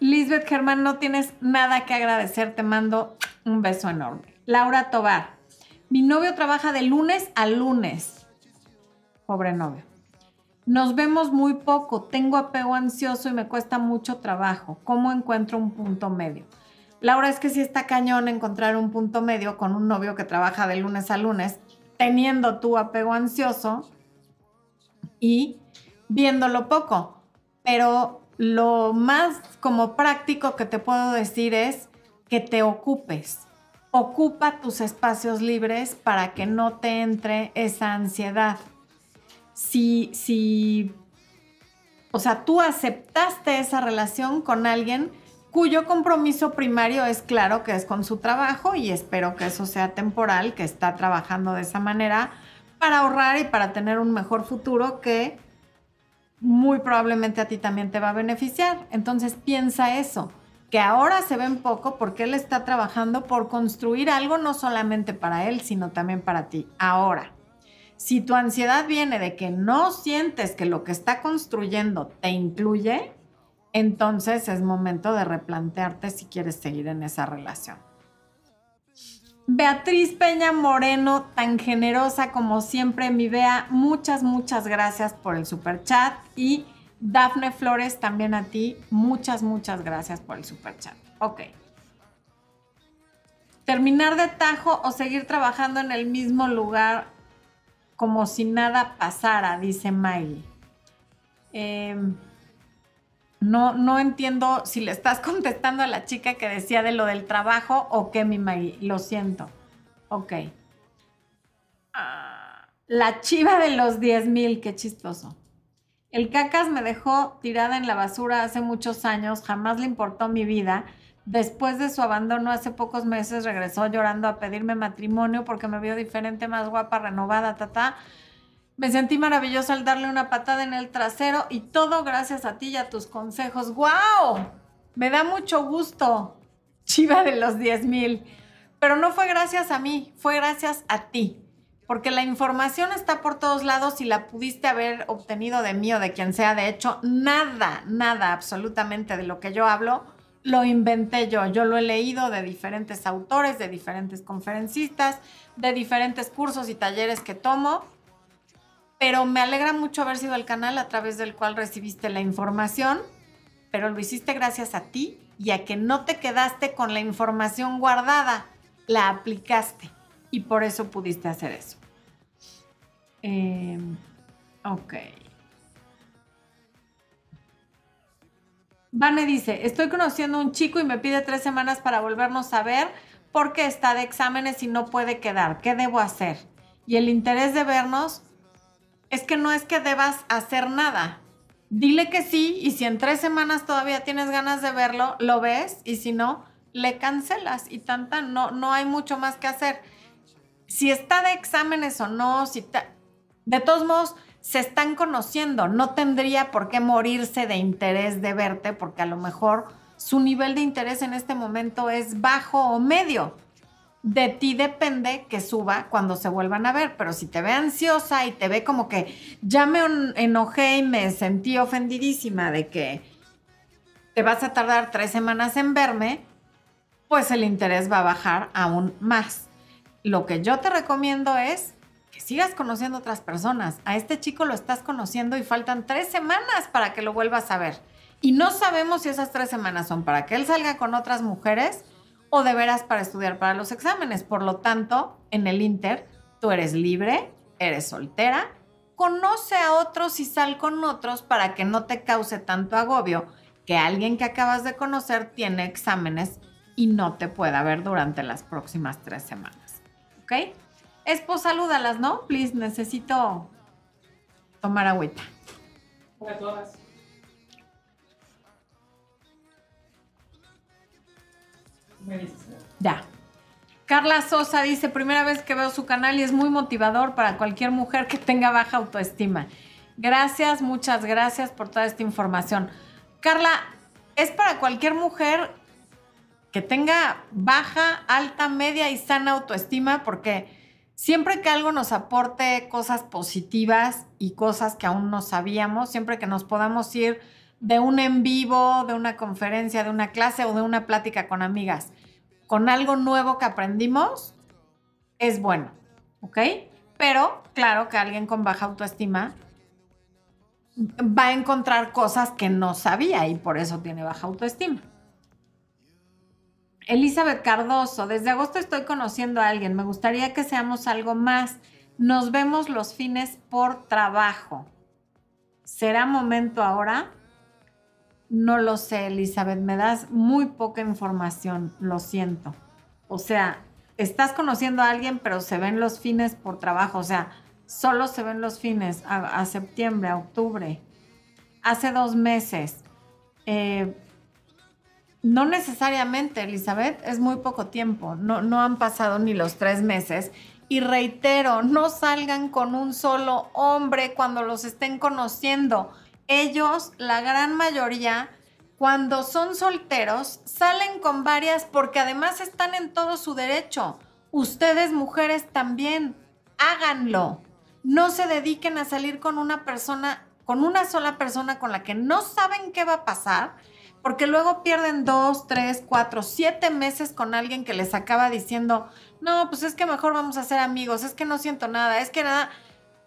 Lisbeth Germán, no tienes nada que agradecer. Te mando un beso enorme. Laura Tobar. Mi novio trabaja de lunes a lunes. Pobre novio. Nos vemos muy poco. Tengo apego ansioso y me cuesta mucho trabajo. ¿Cómo encuentro un punto medio? Laura, es que sí está cañón encontrar un punto medio con un novio que trabaja de lunes a lunes, teniendo tu apego ansioso y viéndolo poco. Pero lo más como práctico que te puedo decir es que te ocupes. Ocupa tus espacios libres para que no te entre esa ansiedad. Si, si, o sea, tú aceptaste esa relación con alguien cuyo compromiso primario es claro que es con su trabajo y espero que eso sea temporal, que está trabajando de esa manera para ahorrar y para tener un mejor futuro que muy probablemente a ti también te va a beneficiar. Entonces piensa eso, que ahora se ven poco porque él está trabajando por construir algo no solamente para él, sino también para ti. Ahora, si tu ansiedad viene de que no sientes que lo que está construyendo te incluye, entonces es momento de replantearte si quieres seguir en esa relación. Beatriz Peña Moreno, tan generosa como siempre, mi Bea, muchas, muchas gracias por el super chat. Y Dafne Flores, también a ti, muchas, muchas gracias por el super chat. Ok. Terminar de tajo o seguir trabajando en el mismo lugar como si nada pasara, dice Miley. Em, no, no entiendo si le estás contestando a la chica que decía de lo del trabajo o qué, mi Maggie. Lo siento. Ok. Ah, la chiva de los 10 mil, qué chistoso. El cacas me dejó tirada en la basura hace muchos años, jamás le importó mi vida. Después de su abandono hace pocos meses regresó llorando a pedirme matrimonio porque me vio diferente, más guapa, renovada, ta, me sentí maravillosa al darle una patada en el trasero y todo gracias a ti y a tus consejos. ¡Wow! Me da mucho gusto, chiva de los 10 mil. Pero no fue gracias a mí, fue gracias a ti. Porque la información está por todos lados y la pudiste haber obtenido de mí o de quien sea. De hecho, nada, nada absolutamente de lo que yo hablo lo inventé yo. Yo lo he leído de diferentes autores, de diferentes conferencistas, de diferentes cursos y talleres que tomo pero me alegra mucho haber sido el canal a través del cual recibiste la información, pero lo hiciste gracias a ti y a que no te quedaste con la información guardada, la aplicaste y por eso pudiste hacer eso. Em, ok. Vane dice, estoy conociendo a un chico y me pide tres semanas para volvernos a ver porque está de exámenes y no puede quedar. ¿Qué debo hacer? Y el interés de vernos es que no es que debas hacer nada. Dile que sí y si en tres semanas todavía tienes ganas de verlo, lo ves y si no, le cancelas y tanta, no, no hay mucho más que hacer. Si está de exámenes o no, si de todos modos se están conociendo, no tendría por qué morirse de interés de verte porque a lo mejor su nivel de interés en este momento es bajo o medio. De ti depende que suba cuando se vuelvan a ver, pero si te ve ansiosa y te ve como que ya me enojé y me sentí ofendidísima de que te vas a tardar tres semanas en verme, pues el interés va a bajar aún más. Lo que yo te recomiendo es que sigas conociendo otras personas. A este chico lo estás conociendo y faltan tres semanas para que lo vuelvas a ver. Y no sabemos si esas tres semanas son para que él salga con otras mujeres o de veras para estudiar para los exámenes. Por lo tanto, en el Inter, tú eres libre, eres soltera, conoce a otros y sal con otros para que no te cause tanto agobio que alguien que acabas de conocer tiene exámenes y no te pueda ver durante las próximas tres semanas. ¿Ok? Espo, salúdalas, ¿no? Please, necesito tomar agüita. Para todas. Ya. Carla Sosa dice, primera vez que veo su canal y es muy motivador para cualquier mujer que tenga baja autoestima. Gracias, muchas gracias por toda esta información. Carla, es para cualquier mujer que tenga baja, alta, media y sana autoestima porque siempre que algo nos aporte cosas positivas y cosas que aún no sabíamos, siempre que nos podamos ir de un en vivo, de una conferencia, de una clase o de una plática con amigas, con algo nuevo que aprendimos, es bueno, ¿ok? Pero claro que alguien con baja autoestima va a encontrar cosas que no sabía y por eso tiene baja autoestima. Elizabeth Cardoso, desde agosto estoy conociendo a alguien, me gustaría que seamos algo más. Nos vemos los fines por trabajo. ¿Será momento ahora? No lo sé, Elizabeth, me das muy poca información, lo siento. O sea, estás conociendo a alguien, pero se ven los fines por trabajo, o sea, solo se ven los fines a, septiembre, a octubre. Hace dos meses. Eh, no necesariamente, Elizabeth, es muy poco tiempo, no, no han pasado ni los tres meses. Y reitero, no salgan con un solo hombre cuando los estén conociendo ellos, la gran mayoría, cuando son solteros, salen con varias porque además están en todo su derecho. Ustedes mujeres también, háganlo. No se dediquen a salir con una persona, con una sola persona con la que no saben qué va a pasar, porque luego pierden dos, tres, cuatro, siete meses con alguien que les acaba diciendo, no, pues es que mejor vamos a ser amigos, es que no siento nada, es que nada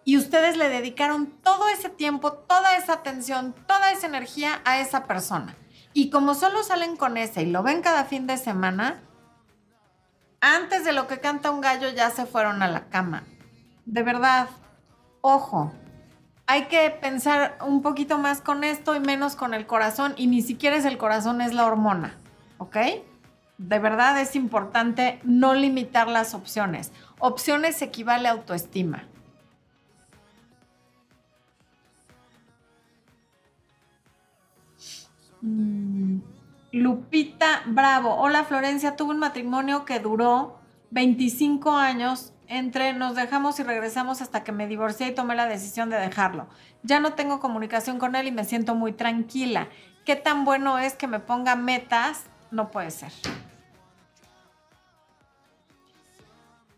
y ustedes le dedicaron todo ese tiempo, toda esa atención, toda esa energía a esa persona. Y como solo salen con ese y lo ven cada fin de semana, antes de lo que canta un gallo ya se fueron a la cama. De verdad, ojo, hay que pensar un poquito más con esto y menos con el corazón y ni siquiera es el corazón, es la hormona, ¿ok? De verdad es importante no limitar las opciones. Opciones equivale a autoestima. Mm, Lupita Bravo. Hola Florencia, tuve un matrimonio que duró 25 años entre nos dejamos y regresamos hasta que me divorcié y tomé la decisión de dejarlo. Ya no tengo comunicación con él y me siento muy tranquila. ¿Qué tan bueno es que me ponga metas? No puede ser.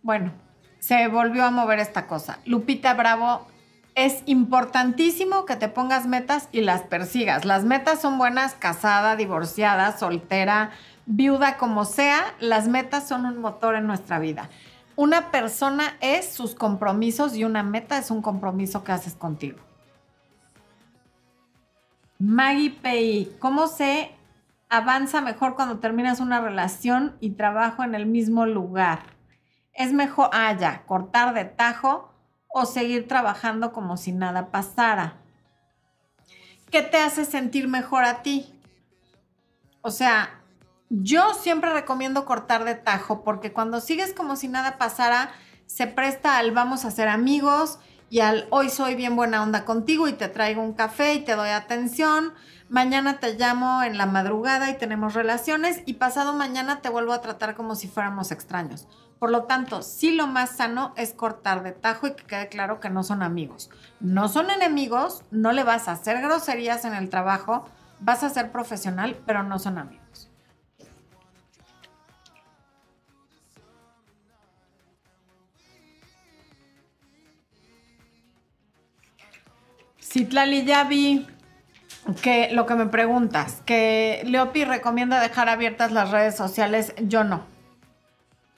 Bueno, se volvió a mover esta cosa. Lupita Bravo es importantísimo que te pongas metas y las persigas. Las metas son buenas, casada, divorciada, soltera, viuda, como sea. Las metas son un motor en nuestra vida. Una persona es sus compromisos y una meta es un compromiso que haces contigo. Maggie Pei, ¿cómo se avanza mejor cuando terminas una relación y trabajo en el mismo lugar? Es mejor, ah, ya, cortar de tajo o seguir trabajando como si nada pasara. ¿Qué te hace sentir mejor a ti? O sea, yo siempre recomiendo cortar de tajo porque cuando sigues como si nada pasara, se presta al vamos a ser amigos y al hoy soy bien buena onda contigo y te traigo un café y te doy atención. Mañana te llamo en la madrugada y tenemos relaciones y pasado mañana te vuelvo a tratar como si fuéramos extraños. Por lo tanto, sí lo más sano es cortar de tajo y que quede claro que no son amigos. No son enemigos, no le vas a hacer groserías en el trabajo, vas a ser profesional, pero no son amigos. Citlali, ya vi que lo que me preguntas, que Leopi recomienda dejar abiertas las redes sociales, yo no.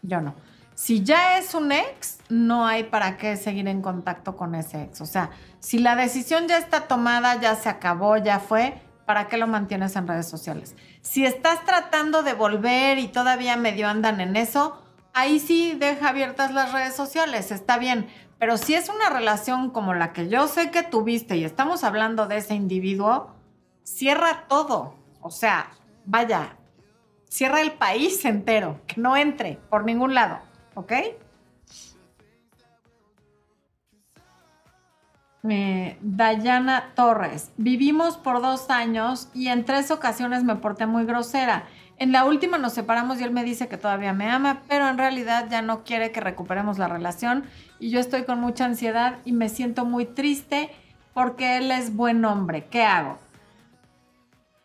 Yo no. Si ya es un ex, no hay para qué seguir en contacto con ese ex. O sea, si la decisión ya está tomada, ya se acabó, ya fue, ¿para qué lo mantienes en redes sociales? Si estás tratando de volver y todavía medio andan en eso, ahí sí deja abiertas las redes sociales, está bien. Pero si es una relación como la que yo sé que tuviste y estamos hablando de ese individuo, cierra todo. O sea, vaya, cierra el país entero, que no entre por ningún lado, ¿ok? Dayana Torres, vivimos por dos años y en tres ocasiones me porté muy grosera. En la última nos separamos y él me dice que todavía me ama, pero en realidad ya no quiere que recuperemos la relación y yo estoy con mucha ansiedad y me siento muy triste porque él es buen hombre. ¿Qué hago?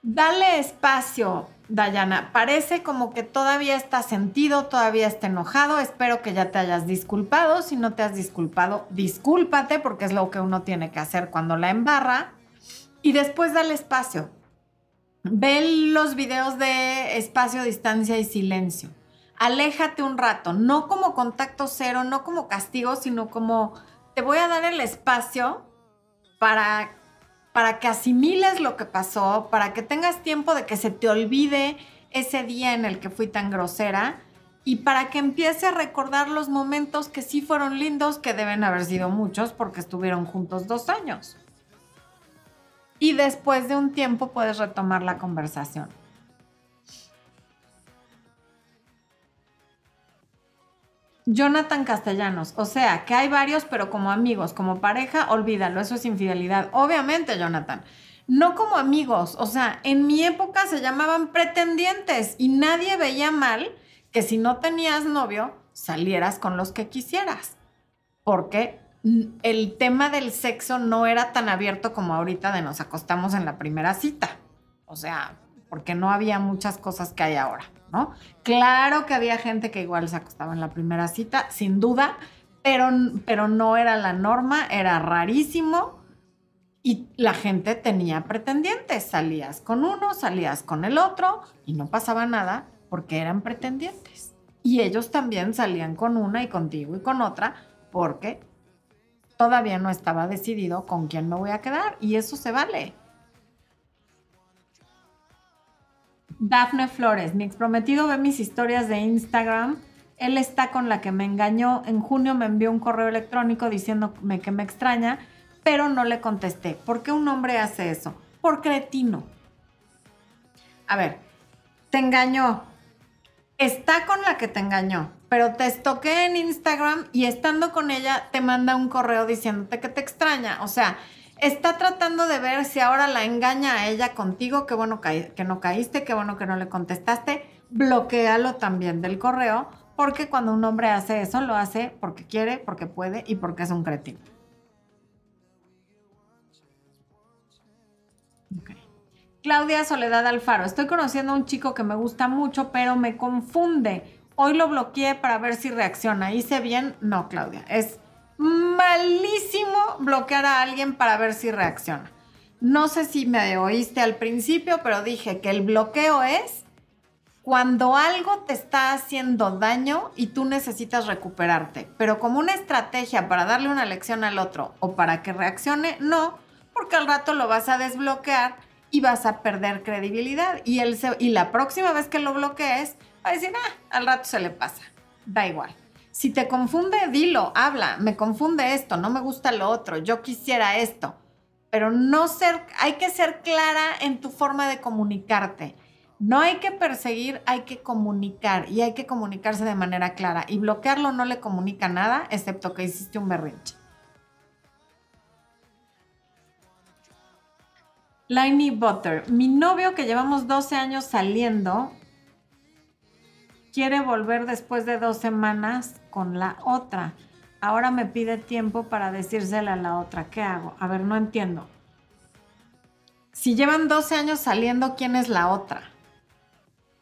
Dale espacio, Dayana. Parece como que todavía está sentido, todavía está enojado. Espero que ya te hayas disculpado. Si no te has disculpado, discúlpate porque es lo que uno tiene que hacer cuando la embarra. Y después dale espacio. Ve los videos de espacio, distancia y silencio. Aléjate un rato, no como contacto cero, no como castigo, sino como te voy a dar el espacio para para que asimiles lo que pasó, para que tengas tiempo de que se te olvide ese día en el que fui tan grosera y para que empiece a recordar los momentos que sí fueron lindos, que deben haber sido muchos porque estuvieron juntos dos años. Y después de un tiempo puedes retomar la conversación. Jonathan Castellanos, o sea, que hay varios, pero como amigos, como pareja, olvídalo, eso es infidelidad. Obviamente, Jonathan. No como amigos, o sea, en mi época se llamaban pretendientes y nadie veía mal que si no tenías novio, salieras con los que quisieras. Porque el tema del sexo no era tan abierto como ahorita de nos acostamos en la primera cita. O sea, porque no había muchas cosas que hay ahora. ¿No? Claro que había gente que igual se acostaba en la primera cita, sin duda, pero, pero no era la norma, era rarísimo y la gente tenía pretendientes. Salías con uno, salías con el otro y no pasaba nada porque eran pretendientes. Y ellos también salían con una y contigo y con otra porque todavía no estaba decidido con quién me voy a quedar y eso se vale. Dafne Flores, mi exprometido ve mis historias de Instagram. Él está con la que me engañó. En junio me envió un correo electrónico diciéndome que me extraña, pero no le contesté. ¿Por qué un hombre hace eso? Por cretino. A ver, te engañó. Está con la que te engañó, pero te estoqué en Instagram y estando con ella te manda un correo diciéndote que te extraña. O sea, está tratando de ver si ahora la engaña a ella contigo, qué bueno que no caíste, qué bueno que no le contestaste, bloquealo también del correo, porque cuando un hombre hace eso, lo hace porque quiere, porque puede y porque es un cretino. Claudia Soledad Alfaro, estoy conociendo a un chico que me gusta mucho, pero me confunde. Hoy lo bloqueé para ver si reacciona. ¿Hice bien? No, Claudia. Es malísimo bloquear a alguien para ver si reacciona. No sé si me oíste al principio, pero dije que el bloqueo es cuando algo te está haciendo daño y tú necesitas recuperarte. Pero como una estrategia para darle una lección al otro o para que reaccione, no, porque al rato lo vas a desbloquear y vas a perder credibilidad. Y, él y la próxima vez que lo bloquees, va a decir, ah, al rato se le pasa. Da igual. Si te confunde, dilo, habla, me confunde esto, no me gusta lo otro, yo quisiera esto. Pero no ser, hay que ser clara en tu forma de comunicarte. No hay que perseguir, hay que comunicar y hay que comunicarse de manera clara. Y bloquearlo no le comunica nada, excepto que hiciste un berrinche. Liney Butter, mi novio que llevamos 12 años saliendo, quiere volver después de dos semanas con la otra. Ahora me pide tiempo para decírsela a la otra. ¿Qué hago? A ver, no entiendo. Si llevan 12 años saliendo, ¿quién es la otra?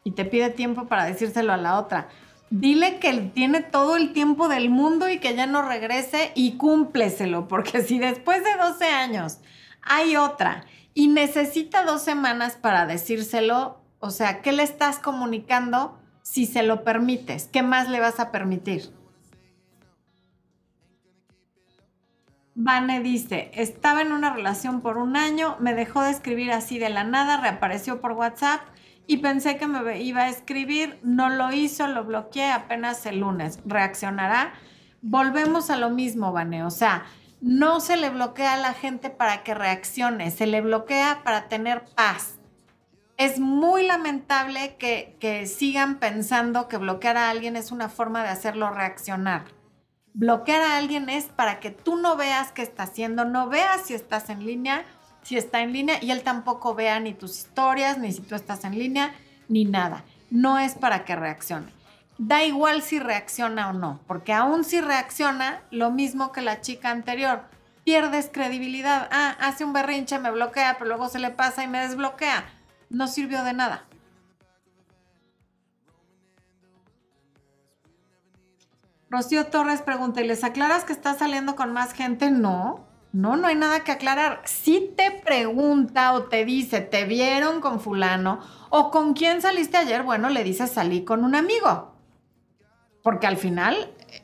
Y te pide tiempo para decírselo a la otra. Dile que tiene todo el tiempo del mundo y que ya no regrese y cúmpleselo, porque si después de 12 años Hay otra y necesita dos semanas para decírselo. O sea, ¿qué le estás comunicando si se lo permites? ¿Qué más le vas a permitir? Vane dice, estaba en una relación por un año, me dejó de escribir así de la nada, reapareció por WhatsApp y pensé que me iba a escribir, no lo hizo, lo bloqueé apenas el lunes. ¿Reaccionará? Volvemos a lo mismo, Vane. O sea, no se le bloquea a la gente para que reaccione, se le bloquea para tener paz. Es muy lamentable que, que sigan pensando que bloquear a alguien es una forma de hacerlo reaccionar. Bloquear a alguien es para que tú no veas qué está haciendo, no veas si estás en línea, si está en línea, y él tampoco vea ni tus historias, ni si tú estás en línea, ni nada. No es para que reaccione. Da igual si reacciona o no, porque aún si reacciona, lo mismo que la chica anterior, pierdes credibilidad. Ah, hace un berrinche, me bloquea, pero luego se le pasa y me desbloquea. No sirvió de nada. Rocío Torres pregunta, ¿y les aclaras que estás saliendo con más gente? No, no, no hay nada que aclarar. Si te pregunta o te dice, ¿te vieron con fulano? ¿O con quién saliste ayer? Bueno, le dices, salí con un amigo. Porque al final eh,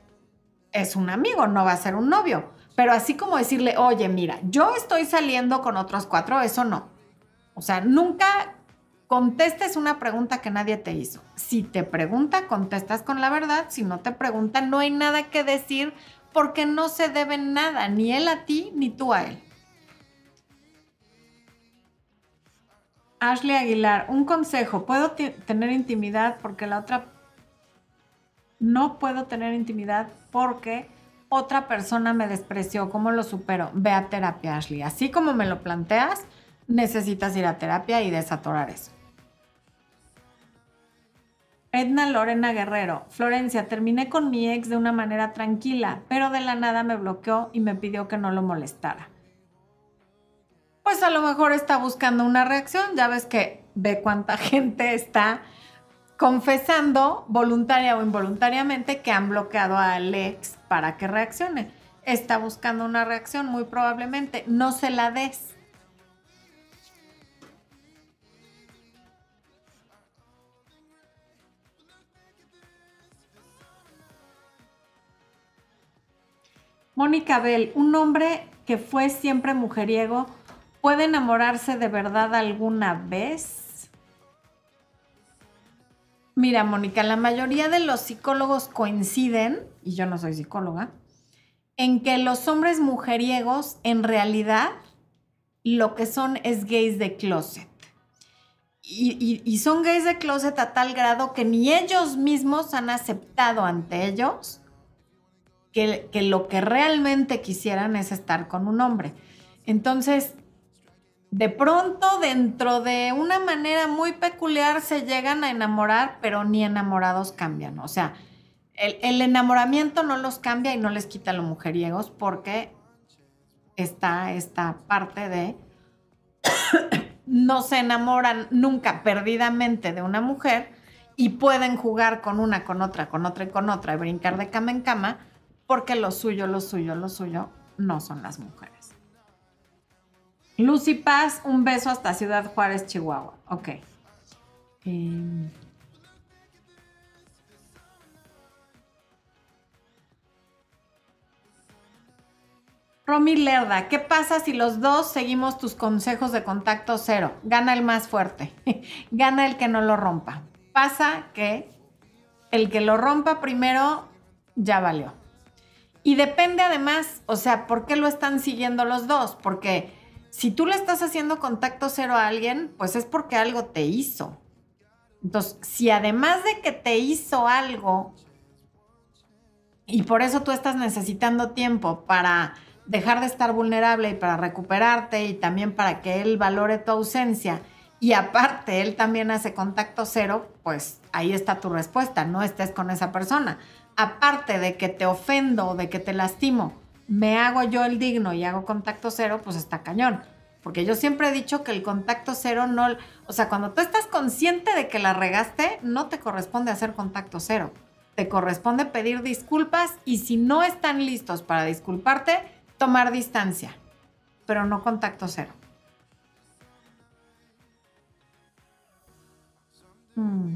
es un amigo, no va a ser un novio. Pero así como decirle, oye, mira, yo estoy saliendo con otros cuatro, eso no. O sea, nunca contestes una pregunta que nadie te hizo. Si te pregunta, contestas con la verdad. Si no te pregunta, no hay nada que decir porque no se debe nada, ni él a ti, ni tú a él. Ashley Aguilar, un consejo, ¿puedo tener intimidad porque la otra... No puedo tener intimidad porque otra persona me despreció. ¿Cómo lo supero? Ve a terapia, Ashley. Así como me lo planteas, necesitas ir a terapia y desatorar eso. Edna Lorena Guerrero. Florencia, terminé con mi ex de una manera tranquila, pero de la nada me bloqueó y me pidió que no lo molestara. Pues a lo mejor está buscando una reacción. Ya ves que ve cuánta gente está confesando, voluntaria o involuntariamente, que han bloqueado al ex para que reaccione. Está buscando una reacción, muy probablemente. No se la des. Mónica Bell, un hombre que fue siempre mujeriego, ¿puede enamorarse de verdad alguna vez? Mira, Mónica, la mayoría de los psicólogos coinciden, y yo no soy psicóloga, en que los hombres mujeriegos en realidad lo que son es gays de closet. Y, y, son gays de closet a tal grado que ni ellos mismos han aceptado ante ellos que, lo que realmente quisieran es estar con un hombre. Entonces, de pronto, dentro de una manera muy peculiar, se llegan a enamorar, pero ni enamorados cambian. O sea, el, el enamoramiento no los cambia y no les quita los mujeriegos porque está esta parte de no se enamoran nunca perdidamente de una mujer y pueden jugar con una, con otra, con otra y con otra y brincar de cama en cama porque lo suyo, lo suyo, lo suyo no son las mujeres. Lucy Paz, un beso hasta Ciudad Juárez, Chihuahua. Ok. Eh... Romy Lerda, ¿qué pasa si los dos seguimos tus consejos de contacto cero? Gana el más fuerte, gana el que no lo rompa. Pasa que el que lo rompa primero ya valió. Y depende además, o sea, ¿por qué lo están siguiendo los dos? Porque si tú le estás haciendo contacto cero a alguien, pues es porque algo te hizo. Entonces, si además de que te hizo algo y por eso tú estás necesitando tiempo para dejar de estar vulnerable y para recuperarte y también para que él valore tu ausencia y aparte él también hace contacto cero, pues ahí está tu respuesta, no estés con esa persona aparte de que te ofendo o de que te lastimo, me hago yo el digno y hago contacto cero, pues está cañón. Porque yo siempre he dicho que el contacto cero no, o sea, cuando tú estás consciente de que la regaste, no te corresponde hacer contacto cero. Te corresponde pedir disculpas y si no están listos para disculparte, tomar distancia. pero no contacto cero. Mm.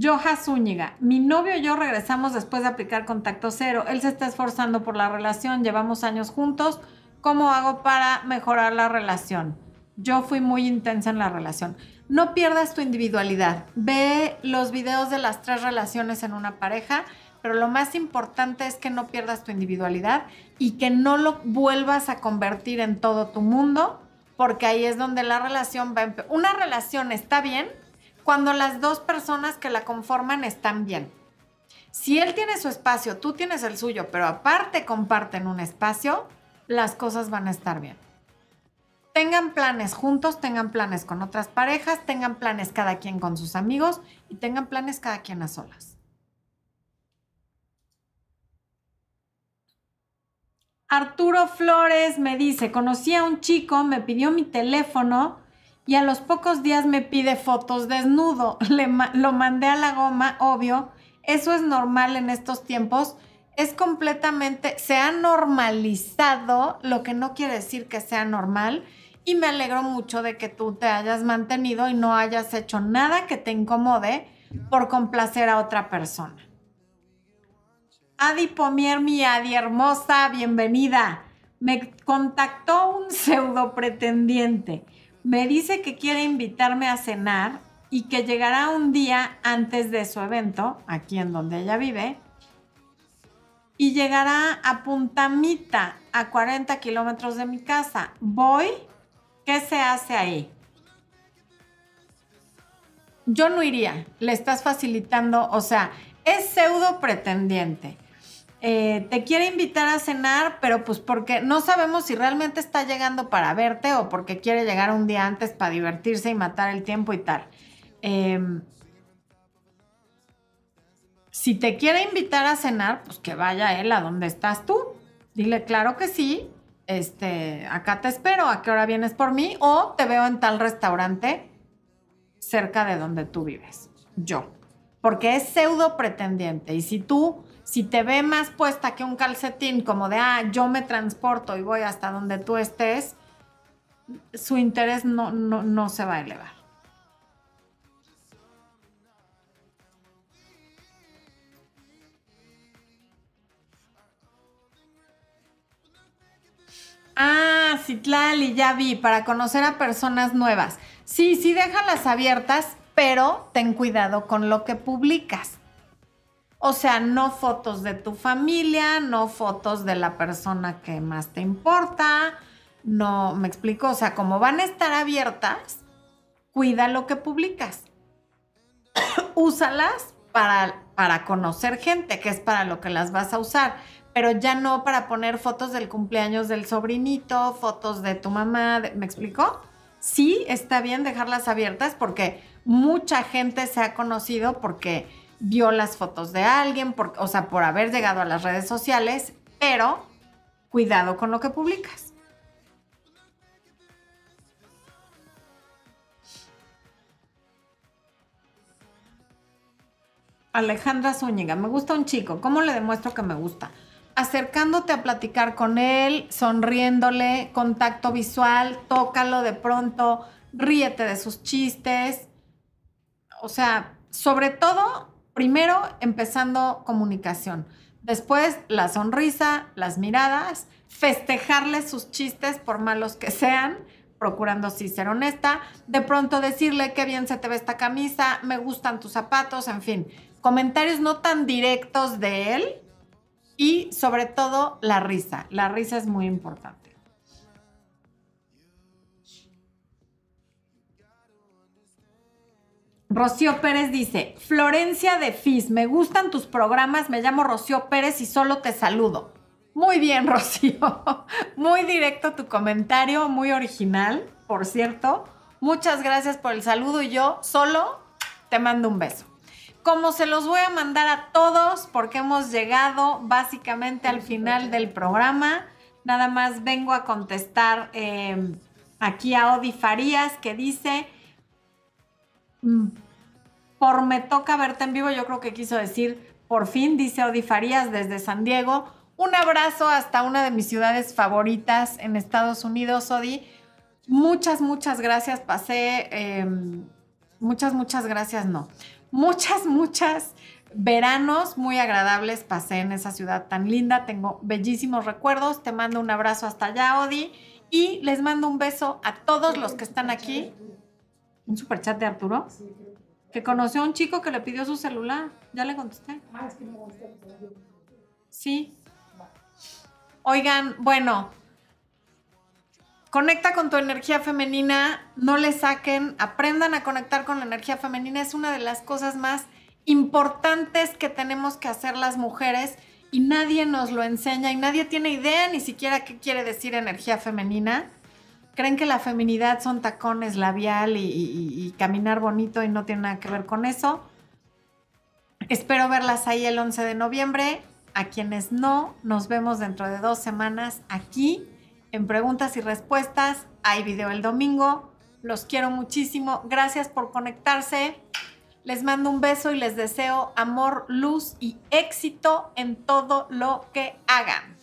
Joja Zúñiga, mi novio y yo regresamos después de aplicar contacto cero. Él se está esforzando por la relación, llevamos años juntos. ¿Cómo hago para mejorar la relación? Yo fui muy intensa en la relación. No pierdas tu individualidad. Ve los videos de las tres relaciones en una pareja, pero lo más importante es que no pierdas tu individualidad y que no lo vuelvas a convertir en todo tu mundo, porque ahí es donde la relación va a Una relación está bien cuando las dos personas que la conforman están bien. Si él tiene su espacio, tú tienes el suyo, pero aparte comparten un espacio, las cosas van a estar bien. Tengan planes juntos, tengan planes con otras parejas, tengan planes cada quien con sus amigos y tengan planes cada quien a solas. Arturo Flores me dice, conocí a un chico, me pidió mi teléfono y a los pocos días me pide fotos desnudo. Le lo mandé a la goma, obvio. Eso es normal en estos tiempos. Es completamente, se ha normalizado, lo que no quiere decir que sea normal. Y me alegro mucho de que tú te hayas mantenido y no hayas hecho nada que te incomode por complacer a otra persona. Adi Pomier, mi Adi hermosa, bienvenida. Me contactó un pseudo pretendiente me dice que quiere invitarme a cenar y que llegará un día antes de su evento, aquí en donde ella vive, y llegará a Puntamita, a 40 kilómetros de mi casa. Voy, ¿qué se hace ahí? Yo no iría, le estás facilitando, o sea, es pseudo pretendiente. Eh, te quiere invitar a cenar, pero pues porque no sabemos si realmente está llegando para verte o porque quiere llegar un día antes para divertirse y matar el tiempo y tal. Em, si te quiere invitar a cenar, pues que vaya él a donde estás tú. Dile, claro que sí, este, acá te espero, ¿a qué hora vienes por mí? O te veo en tal restaurante cerca de donde tú vives. Yo. Porque es pseudo pretendiente. Y si tú si te ve más puesta que un calcetín, como de, ah, yo me transporto y voy hasta donde tú estés, su interés no, no, se va a elevar. Ah, Citlali, ya vi, para conocer a personas nuevas. Sí, sí, déjalas abiertas, pero ten cuidado con lo que publicas. O sea, no fotos de tu familia, no fotos de la persona que más te importa, no, me explico, o sea, como van a estar abiertas, cuida lo que publicas. Úsalas para, para conocer gente, que es para lo que las vas a usar, pero ya no para poner fotos del cumpleaños del sobrinito, fotos de tu mamá, ¿me explico? Sí, está bien dejarlas abiertas porque mucha gente se ha conocido porque vio las fotos de alguien, o sea, por haber llegado a las redes sociales, pero cuidado con lo que publicas. Alejandra Zúñiga, me gusta un chico, ¿cómo le demuestro que me gusta? Acercándote a platicar con él, sonriéndole, contacto visual, tócalo de pronto, ríete de sus chistes. O sea, sobre todo primero empezando comunicación, después la sonrisa, las miradas, festejarle sus chistes por malos que sean, procurando sí ser honesta, de pronto decirle qué bien se te ve esta camisa, me gustan tus zapatos, en fin, comentarios no tan directos de él y sobre todo la risa. La risa es muy importante. Rocío Pérez dice, Florencia de FIS, me gustan tus programas, me llamo Rocío Pérez y solo te saludo. Muy bien, Rocío. Muy directo tu comentario, muy original, por cierto. Muchas gracias por el saludo y yo solo te mando un beso. Como se los voy a mandar a todos porque hemos llegado básicamente al final del programa, nada más vengo a contestar eh, aquí a Odi Farías que dice, por me toca verte en vivo, yo creo que quiso decir, por fin, dice Odi Farías desde San Diego, Un abrazo hasta una de mis ciudades favoritas en Estados Unidos, Odi. Muchas, muchas gracias. Pasé, em, muchas, muchas gracias, no. Muchas, muchas veranos muy agradables pasé en esa ciudad tan linda. Tengo bellísimos recuerdos. Te mando un abrazo hasta allá, Odi. Y les mando un beso a todos los que están aquí. ¿Un superchat de Arturo? Que conoció a un chico que le pidió su celular. Ya le contesté. Ah, es que gusta. Sí. Oigan, bueno, conecta con tu energía femenina, no le saquen, aprendan a conectar con la energía femenina. Es una de las cosas más importantes que tenemos que hacer las mujeres y nadie nos lo enseña y nadie tiene idea ni siquiera qué quiere decir energía femenina. Creen que la feminidad son tacones labial y, y- caminar bonito y no tiene nada que ver con eso. Espero verlas ahí el 11 de noviembre. A quienes no, nos vemos dentro de dos semanas aquí en preguntas y respuestas. Hay video el domingo. Los quiero muchísimo. Gracias por conectarse. Les mando un beso y les deseo amor, luz y éxito en todo lo que hagan.